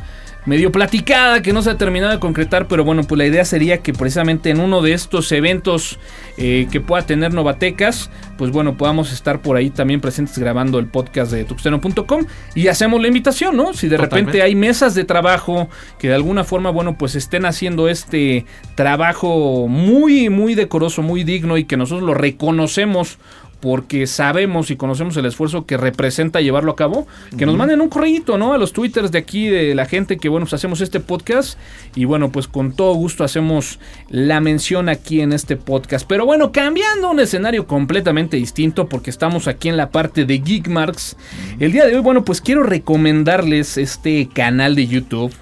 medio platicada que no se ha terminado de concretar, pero bueno, pues la idea sería que precisamente en uno de estos eventos eh, que pueda tener Novatecas, pues bueno, podamos estar por ahí también presentes grabando el podcast de tuxteno.com y hacemos la invitación, ¿no? Si de Totalmente. repente hay mesas de trabajo que de alguna forma, bueno, pues estén haciendo este trabajo muy, muy decoroso, muy digno y que nosotros lo reconocemos porque sabemos y conocemos el esfuerzo que representa llevarlo a cabo, que nos manden un correíto, ¿no? A los twitters de aquí, de la gente que, bueno, pues hacemos este podcast. Y bueno, pues con todo gusto hacemos la mención aquí en este podcast. Pero bueno, cambiando un escenario completamente distinto porque estamos aquí en la parte de Geekmarks, el día de hoy, bueno, pues quiero recomendarles este canal de YouTube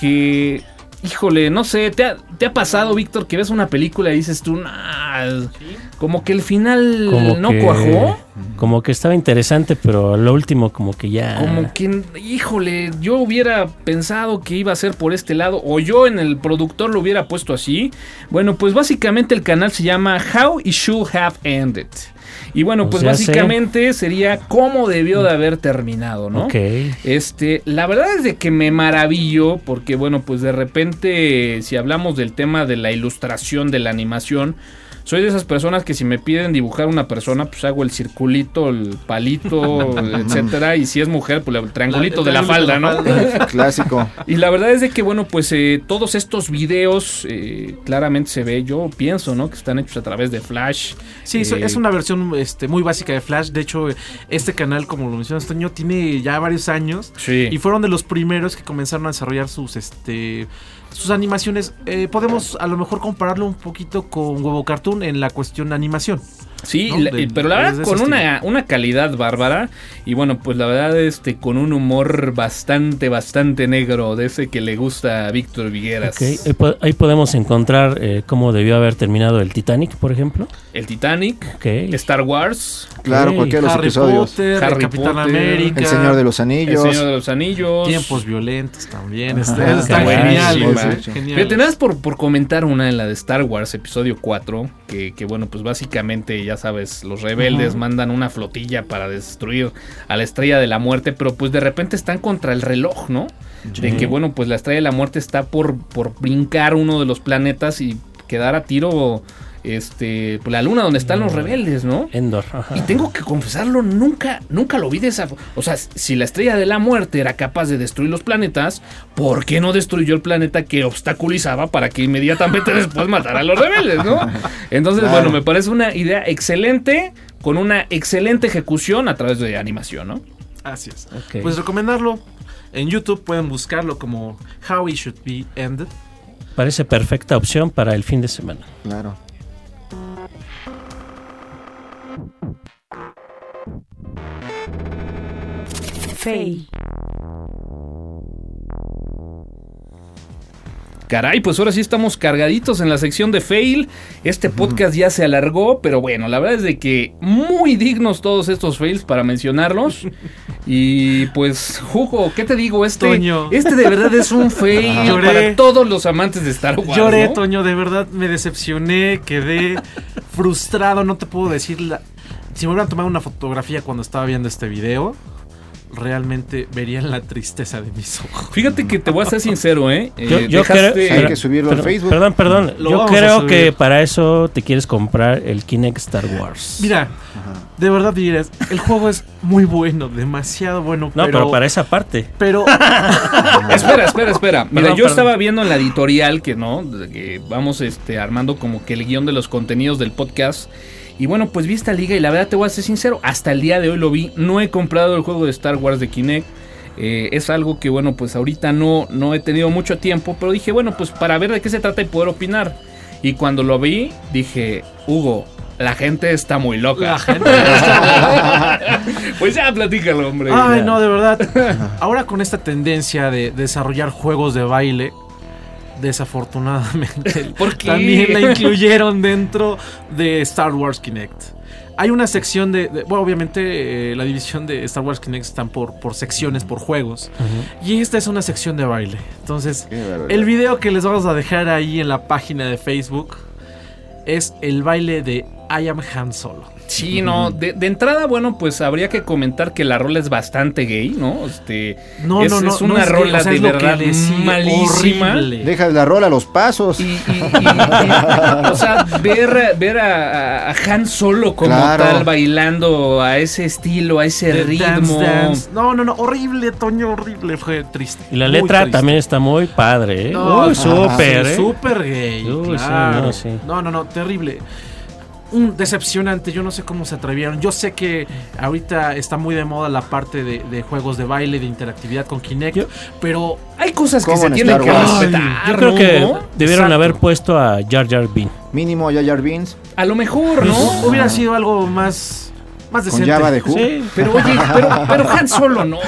que... Híjole, no sé, ¿te ha, te ha pasado, Víctor, que ves una película y dices tú, "Nah, como que el final Como no que- cuajó? Como que estaba interesante, pero lo último como que ya... Como que, híjole, yo hubiera pensado que iba a ser por este lado, o yo en el productor lo hubiera puesto así. Bueno, pues básicamente el canal se llama How It Should Have Ended. Y bueno, pues básicamente sería cómo debió de haber terminado, ¿no? Ok. Este, la verdad es de que me maravillo porque bueno, pues de repente si hablamos del tema de la ilustración, de la animación, soy de esas personas que si me piden dibujar una persona, pues hago el circulito, el palito, etcétera, y si es mujer, pues el triangulito el de la falda, triangulito de la ¿no? Clásico. Y la verdad es de que, bueno, pues eh, todos estos videos eh, claramente se ve, yo pienso, ¿no? Que están hechos a través de Flash. Sí, es- Eh, es una versión este, muy básica de Flash. De hecho, este canal, como lo mencionas, Toño, tiene ya varios años. Sí. Y fueron de los primeros que comenzaron a desarrollar sus este sus animaciones. Eh, podemos a lo mejor compararlo un poquito con Huevo Cartoon en la cuestión animación. Sí, ¿no? la- De- pero la verdad con una, una calidad bárbara y bueno, pues la verdad este con un humor bastante, bastante negro de ese que le gusta a Víctor Vigueras. Ahí, po- ahí podemos encontrar eh, cómo debió haber terminado el Titanic, por ejemplo. El Titanic, Ok. Star Wars, Claro, Ok. cualquiera de los Harry episodios. Potter, Harry el Capitán Potter, América, El Señor de los El Anillos. Señor de los Anillos. Tiempos violentos también. Ajá. Este, está genial. sí, genial. Fíjate, nada más por, por comentar una en la de Star Wars, episodio 4, que, que, bueno, pues básicamente, ya sabes, los rebeldes mandan una flotilla para destruir a la Estrella de la Muerte, pero pues de repente están contra el reloj, ¿no? De que, bueno, pues la Estrella de la Muerte está por, por brincar uno de los planetas y quedar a tiro, este, pues, la luna donde están los rebeldes, ¿no? Endor. ajá. Y tengo que confesarlo, nunca, nunca lo vi de esa. O sea, si la estrella de la muerte era capaz de destruir los planetas, ¿por qué no destruyó el planeta que obstaculizaba para que inmediatamente después matara a los rebeldes, no? Entonces, Claro. bueno, me parece una idea excelente, con una excelente ejecución a través de animación, ¿no? Así es. Pues recomendarlo. En YouTube pueden buscarlo como How It Should Be Ended. Parece perfecta opción para el fin de semana. Claro. Fey. Caray, pues ahora sí estamos cargaditos en la sección de fail. Este podcast ya se alargó, pero bueno, la verdad es de que muy dignos todos estos fails para mencionarlos. Y pues, Hugo, ¿qué te digo? Este, Toño. este de verdad es un fail Lloré. para todos los amantes de Star Wars. Lloré, ¿no? Toño, de verdad me decepcioné, quedé frustrado, no te puedo decir la... Si me hubieran tomado una fotografía cuando estaba viendo este video, realmente verían la tristeza de mis ojos. Fíjate que te voy a ser sincero, ¿eh? Yo, Eh, yo dejaste- creo, Hay que subirlo al perdón, Facebook. Perdón, perdón. Lo yo a creo que para eso te quieres comprar el Kinect Star Wars. Mira, de verdad dirás, el juego es muy bueno, demasiado bueno, No, pero... pero, para esa parte. pero- Espera, espera, espera. Mira, Perdón, yo perdón. estaba viendo en la editorial que no, que vamos este armando como que el guion de los contenidos del podcast. Y bueno, pues vi esta liga y la verdad te voy a ser sincero, hasta el día de hoy lo vi. No he comprado el juego de Star Wars de Kinect. Eh, es algo que bueno, pues ahorita no, no he tenido mucho tiempo, pero dije, bueno, pues para ver de qué se trata y poder opinar. Y cuando lo vi, dije, Hugo, la gente está muy loca. La gente pues ya platícalo, hombre. Ay, ya. no, de verdad. Ahora con esta tendencia de desarrollar juegos de baile, desafortunadamente ¿Por qué? también la incluyeron dentro de Star Wars Kinect. Hay una sección de, de- bueno, obviamente eh, la división de Star Wars Kinect están por, por secciones, por juegos. Y esta es una sección de baile. Entonces, el video que les vamos a dejar ahí en la página de Facebook es el baile de I Am Han Solo. Sí, no, de, de entrada, bueno, pues habría que comentar que la rola es bastante gay, ¿no? Este, No, es, no, no. es no una gay, rola o sea, de verdad malísima. horrible. Deja la rola los pasos. Y, y- y- y- o sea, ver, ver a, a Han Solo como Claro. tal bailando a ese estilo, a ese ritmo. Dance Dance. No, no, no, horrible, Toño, horrible. Fue triste. Y la Muy letra triste. también está muy padre, ¿eh? No, Uy, súper, ¿eh? Súper gay. Uy, sí, claro. no, sí. no, no, no, terrible. Un decepcionante, yo no sé cómo se atrevieron. Yo sé que ahorita está muy de moda la parte de, de juegos de baile, de interactividad con Kinect, Yo- pero Hay cosas que se en tienen que respetar. Yo creo ¿no? que debieron Exacto. haber puesto a Jar Jar Binks. Mínimo Jar Jar Beans A lo mejor, ¿no? pues, hubiera sido algo más, más con decente. Java de Who. Sí, Pero oye, pero, pero Han Solo no.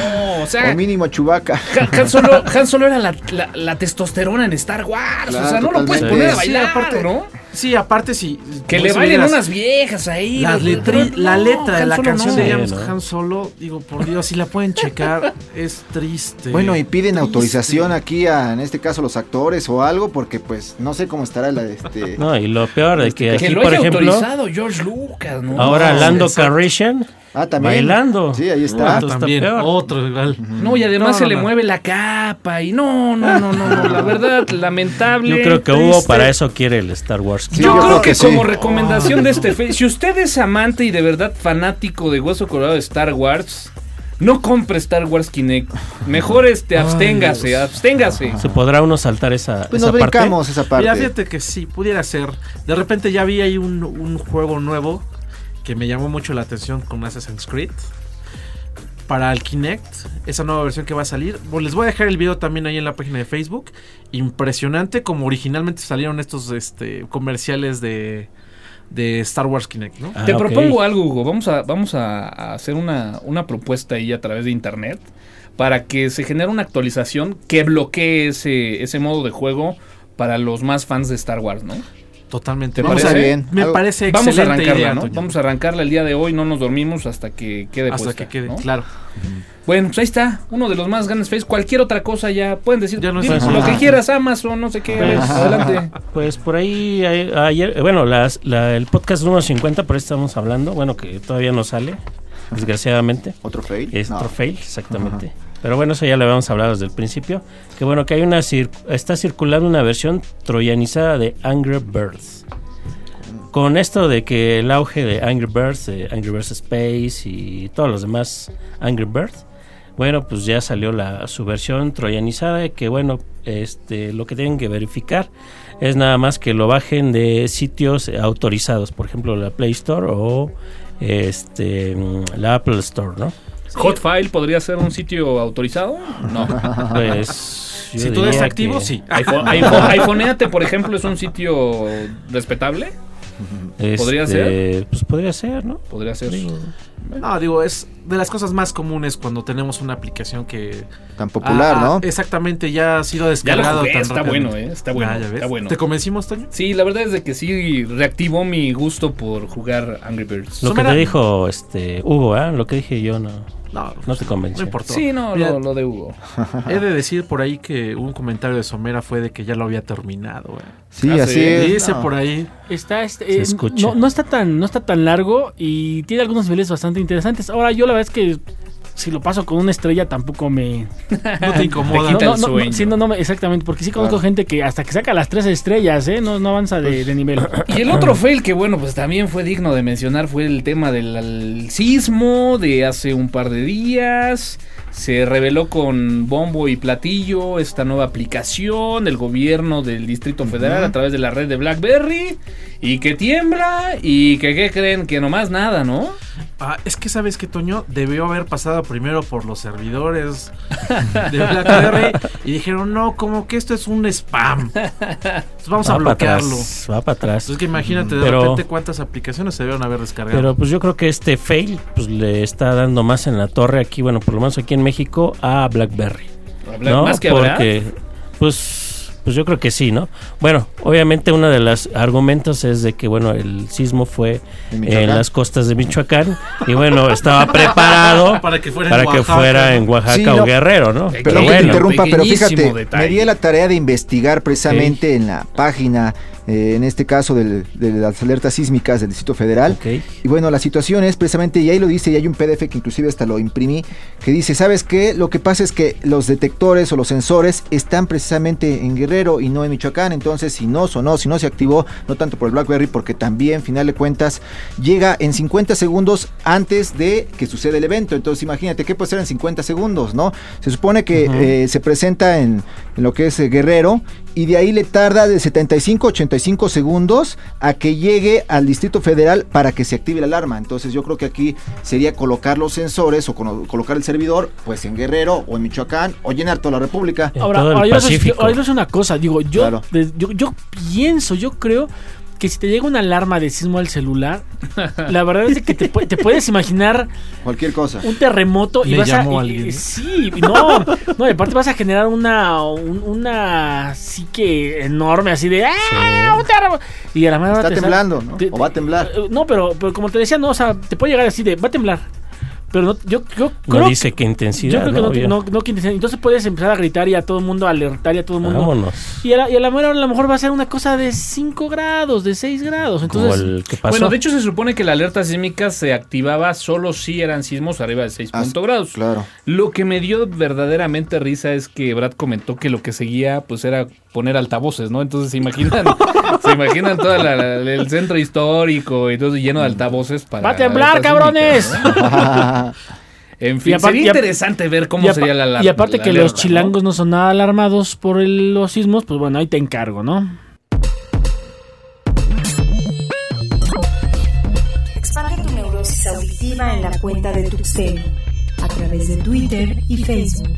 O sea, O mínimo Chewbacca. Han, Han Solo, Han Solo era la, la- la testosterona en Star Wars. Claro, o sea, no lo puedes poner a Sí, bailar, aparte- ¿no? Sí, aparte sí. Que pues, le bailen unas viejas ahí. La, Pero la no, letra de la canción no. de Sí, James ¿no? Han Solo, digo, por Dios, si la pueden checar, es triste. Bueno, y piden Triste. autorización aquí a, en este caso, los actores o algo, porque pues no sé cómo estará la este. No, y lo peor de que Que aquí, lo por haya ejemplo, autorizado George Lucas, ¿no? ahora No, Lando exacto. Ah, también. bailando. Sí, ahí Ah, está. Esto está también, otro igual. No, y además No, se no, le mueve la capa y no, no, no, no, no, la verdad, lamentable. Yo creo que Hugo triste. para eso quiere el Star Wars. Sí, yo, creo, que, sí. como recomendación de este fe, si usted es amante y de verdad fanático de Hueso Colorado de Star Wars, no compre Star Wars Kinect. Mejor este absténgase, absténgase. ¿Se podrá uno saltar esa, Pues esa nos parte? esa parte. Mira, fíjate que sí, pudiera ser. De repente ya vi ahí un, un juego nuevo que me llamó mucho la atención con Assassin's Creed. Para el Kinect, esa nueva versión que va a salir. Bueno, les voy a dejar el video también ahí en la página de Facebook. Impresionante como originalmente salieron estos este, comerciales de, de Star Wars Kinect, ¿no? Ah, Te ok. propongo algo, Hugo. Vamos a, vamos a, a hacer una, una propuesta ahí a través de internet para que se genere una actualización que bloquee ese, ese modo de juego para los más fans de Star Wars, ¿no? Totalmente. ¿Te Vamos parece a- bien? Me Algo- parece Vamos a excelente arrancarla, idea, ¿no? Toño. Vamos a arrancarla el día de hoy, no nos dormimos hasta que quede Hasta puesta, que quede ¿no? claro. Bueno, pues ahí está, uno de los más grandes face. Cualquier otra cosa ya pueden decir. Ya no dime está. lo que quieras, Amazon, no sé qué. Pues, adelante. Pues por ahí ayer, bueno, las- la- el podcast número 50, por ahí estamos hablando, bueno, que todavía no sale, desgraciadamente. Otro fail. Es No. otro fail, exactamente. Pero bueno, eso ya lo habíamos hablado desde el principio. Que bueno, que hay una está circulando una versión troyanizada de Angry Birds. Con esto de que el auge de Angry Birds, Angry Birds Space y todos los demás Angry Birds, bueno, pues ya salió la, su versión troyanizada. Que bueno, este, lo que tienen que verificar es nada más que lo bajen de sitios autorizados, por ejemplo, la Play Store o este, mm, la Apple Store, ¿no? Hotfile podría ser un sitio autorizado? No. Pues. yo Si tú diría eres activo, que, sí. iPhone, iPhone- iPhoneate, por ejemplo, es un sitio respetable. ¿Podría este, Pues podría ser, ¿no? Podría ser. No, digo, es de las cosas más comunes cuando tenemos una aplicación que... Tan popular, Ah, ¿no? Exactamente, ya ha sido Ya lo descargado. jugué, tan está rápidamente. bueno, ¿eh? Está bueno. Ah, ya ves. está bueno. ¿Te convencimos, Toño? Sí, la verdad es de que sí reactivó mi gusto por jugar Angry Birds. Lo que te dijo este Hugo, ¿ah? Lo que dije yo no, No, no te convenció. no importó. Sí, no, Mira, lo, lo de Hugo. He de decir por ahí que un comentario de Somera fue de que ya lo había terminado. güey. Sí, Ah, así sí. es. Dice no. por ahí. Está este, Se eh, escucha. no, no está tan no está tan largo y tiene algunos niveles bastante interesantes. Ahora yo la verdad es que si lo paso con una estrella tampoco me No te incomoda. quita no, el no, no, sueño. sí, no, no me- exactamente porque sí conozco Claro. gente que hasta que saca las tres estrellas, ¿eh? no, no avanza de, de nivel. Y el otro fail que, bueno, pues también fue digno de mencionar fue el tema del sismo de hace un par de días. Se reveló con bombo y platillo esta nueva aplicación del gobierno del Distrito Federal a través de la red de BlackBerry. Y que tiembla y que, ¿qué creen? Que nomás nada, ¿no? Ah, es que sabes que Toño debió haber pasado primero por los servidores de BlackBerry y dijeron, no, como que esto es un spam. Entonces vamos a va bloquearlo. atrás, va para atrás. Entonces que imagínate de Pero- repente cuántas aplicaciones se debieron haber descargado. Pero pues yo creo que este fail pues le está dando más en la torre aquí, bueno, por lo menos aquí en México a BlackBerry. ¿no? Más que habrá. Porque pues pues yo creo que sí, ¿no? Bueno, obviamente uno de los argumentos es de que, bueno, el sismo fue ¿En las costas de Michoacán y, bueno, estaba preparado Para que fuera en que Oaxaca, fuera en ¿no? Oaxaca Sí, o no. Guerrero, ¿no? Pero Perdón que bueno, te interrumpa, pero fíjate, detalle. me di a la tarea de investigar precisamente en la página, eh, en este caso del- de las alertas sísmicas del Distrito Federal. Y bueno, la situación es precisamente, y ahí lo dice, y hay un PDF que inclusive hasta lo imprimí, que dice, ¿sabes qué? Lo que pasa es que los detectores o los sensores están precisamente en Guerrero y no en Michoacán, entonces si no sonó, si no se activó, no tanto por el BlackBerry, porque también, final de cuentas, llega en 50 segundos antes de que suceda el evento. Entonces imagínate, ¿qué puede ser en 50 segundos, no? Se supone que eh, se presenta en, en lo que es eh, Guerrero y de ahí le tarda de 75 a 85 segundos a que llegue al Distrito Federal para que se active la alarma. Entonces yo creo que aquí sería colocar los sensores o colocar el servidor pues en Guerrero o en Michoacán o llenar toda la República. En Ahora, todo el ahora yo, les, Pacífico. ahora yo les digo una cosa, digo, yo, Claro. de- yo, yo pienso, yo creo que si te llega una alarma de sismo al celular, la verdad es de que te, te puedes imaginar Cualquier cosa. un terremoto y Le vas a llamó alguien, y- ¿no? sí no no y aparte vas a generar una un- una psique enorme así de ¡Ah, un terremoto! y a la Está sale- temblando, ¿no? te- O va a temblar. eh, no pero, pero como te decía no o sea te puede llegar así de va a temblar pero no, yo, yo No creo dice qué yo intensidad, creo que ¿no? no, no, no quiere decir- entonces puedes empezar a gritar y a todo el mundo a alertar y a todo el mundo Vámonos. y a la, y a la mera a lo mejor va a ser una cosa de 5 grados de 6 grados Como entonces el que pasó. Bueno, de hecho se supone que la alerta sísmica se activaba solo si eran sismos arriba de 6 Ah, grados. Claro. Lo que me dio verdaderamente risa es que Brad comentó que lo que seguía pues era poner altavoces, ¿no? Entonces se imaginan, se imaginan todo el centro histórico y todo lleno de altavoces para ¡Va a temblar, cabrones! En fin, aparte- sería interesante ver cómo sería la alarma. y aparte la que alerta, los ¿no? chilangos ¿no? son nada alarmados por el- los sismos, pues bueno, ahí te encargo, ¿no? Expande tu neurosis auditiva en la cuenta de Tuxteno a través de Twitter y Facebook.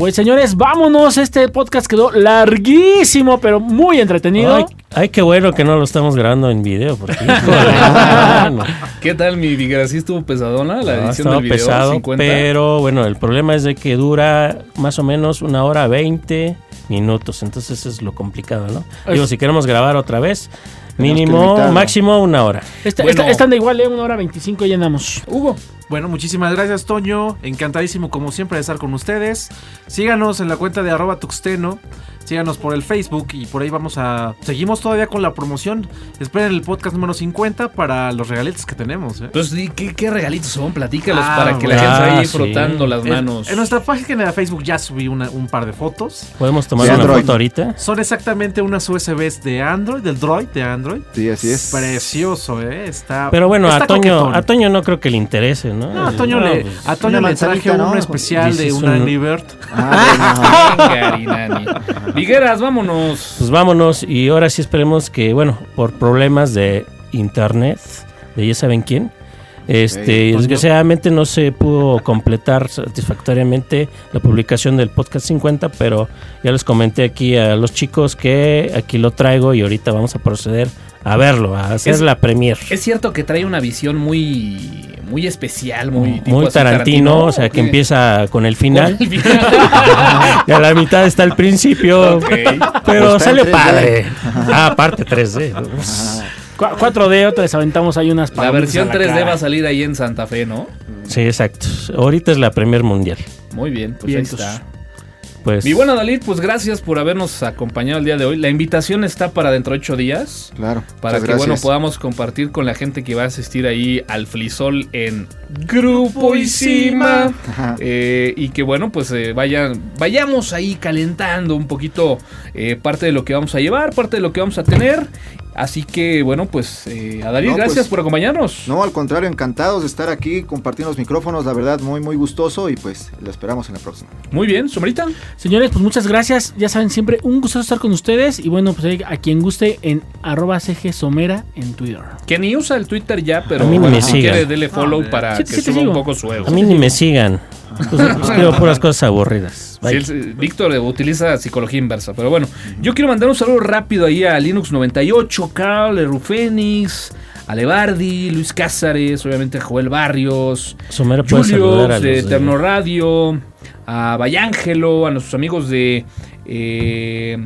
Pues señores, vámonos. Este podcast quedó larguísimo, pero muy entretenido. Ay, ay, qué bueno que no lo estamos grabando en video. Porque. ¿Qué tal mi Vigra? ¿Sí estuvo pesadona la No, edición del video? pesado, 50? pero bueno, el problema es de que dura más o menos una hora 20 minutos, entonces eso es lo complicado, ¿no? Es- Digo, si queremos grabar otra vez, mínimo, máximo una hora. Esta, Bueno. esta- esta anda igual, ¿eh? Una hora 25 y llenamos. Hugo. Bueno, muchísimas gracias, Toño. Encantadísimo, como siempre, de estar con ustedes. Síganos en la cuenta de arroba tuxteno. Síganos por el Facebook y por ahí vamos a... Seguimos todavía con la promoción. Esperen el podcast número 50 para los regalitos que tenemos. ¿eh? Pues, ¿y ¿qué, qué regalitos son? Platícalos Ah, para que la ah, gente ahí sí. frotando las manos. En, nuestra página de Facebook ya subí una- un par de fotos. ¿Podemos tomar una Android. foto ahorita? Son exactamente unas USBs de Android, del Droid de Android. Sí, así es. Precioso, ¿eh? Está. Pero bueno, está a Toño, a Toño no creo que le interese, ¿no? No, a Toño le, pues, a Toño una le traje ¿no? especial de un un- Angry Bird. Ah, Arinani. Vigueras, vámonos. Pues vámonos y ahora sí esperemos que, bueno, por problemas de internet, de ya saben quién, este, desgraciadamente no se pudo completar satisfactoriamente la publicación del podcast 50, pero ya les comenté aquí a los chicos que aquí lo traigo y ahorita vamos a proceder a verlo, a hacer Es- la premier. Es cierto que trae una visión muy, muy especial, muy, tipo Muy Tarantino, o sea, que empieza con el final Con el final. y a la mitad está el principio, pero Está 3D. padre. Ah, aparte 3D. Cu- 4D, otra les aventamos ahí unas La versión la 3D cara. va a salir ahí en Santa Fe, ¿no? Sí, exacto. Ahorita es la premier mundial. Muy bien, pues Vientos. ahí está. Pues Mi buena Dalí, pues gracias por habernos acompañado el día de hoy. La invitación está para dentro de ocho días. claro. Para que bueno podamos compartir con la gente que va a asistir ahí al Flisol en Grupo Isima. Ajá. Eh, y que bueno, pues eh, vayan, vayamos ahí calentando un poquito eh, parte de lo que vamos a llevar, parte de lo que vamos a tener. Así que bueno, pues eh, No, gracias pues, por acompañarnos. No, al contrario, encantados de estar aquí compartiendo los micrófonos, la verdad, muy, muy gustoso y pues lo esperamos en la próxima. Muy bien, Sombrita. Señores, pues muchas gracias. Ya saben, siempre un gusto estar con ustedes. Y bueno, pues a quien guste en arroba CG Somera en Twitter. Que ni usa el Twitter ya, pero A mí bueno, me si sigan. quiere dele follow para Sí, que sí suba sigo. un poco su ego. a mí ni me sigan. Pues, escribo puras cosas aburridas. Sí, el- Víctor eh, utiliza psicología inversa, pero bueno, yo quiero mandar un saludo rápido ahí a Linux98, Carl, Erufenix, Alevardi, Luis Cázares, obviamente a Joel Barrios, Somero a de Eterno Radio, a Bayángelo, a nuestros amigos de eh,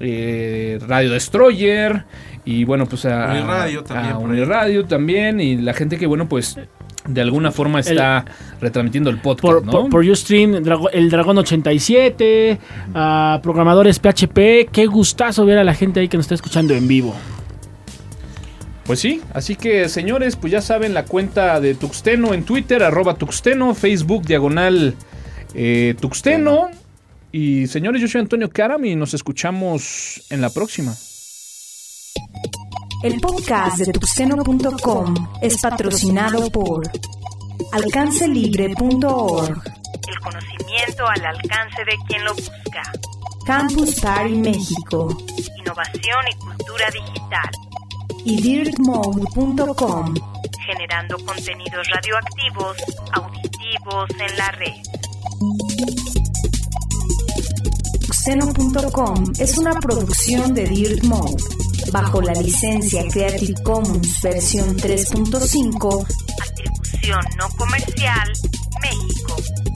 eh, Radio Destroyer y bueno, pues a Uniradio también a. Uniradio también y la gente que bueno, pues de alguna forma está retransmitiendo el podcast, Por, ¿no? por, por Ustream, el Dragón 87, a programadores PHP. Qué gustazo ver a la gente ahí que nos está escuchando en vivo. Pues sí, así que señores, pues ya saben la cuenta de Tuxteno en Twitter, arroba Tuxteno, Facebook diagonal eh, Tuxteno. Y señores, yo soy Antonio Karam y nos escuchamos en la próxima. El podcast de tuxteno.com es patrocinado por alcancelibre.org, El conocimiento al alcance de quien lo busca. Campus Party México Innovación y cultura digital. y dirtmode.com. Generando contenidos radioactivos, auditivos en la red. Tuxteno.com es una producción de Dirt Mode bajo la licencia Creative Commons versión 3.5 Atribución no comercial, México.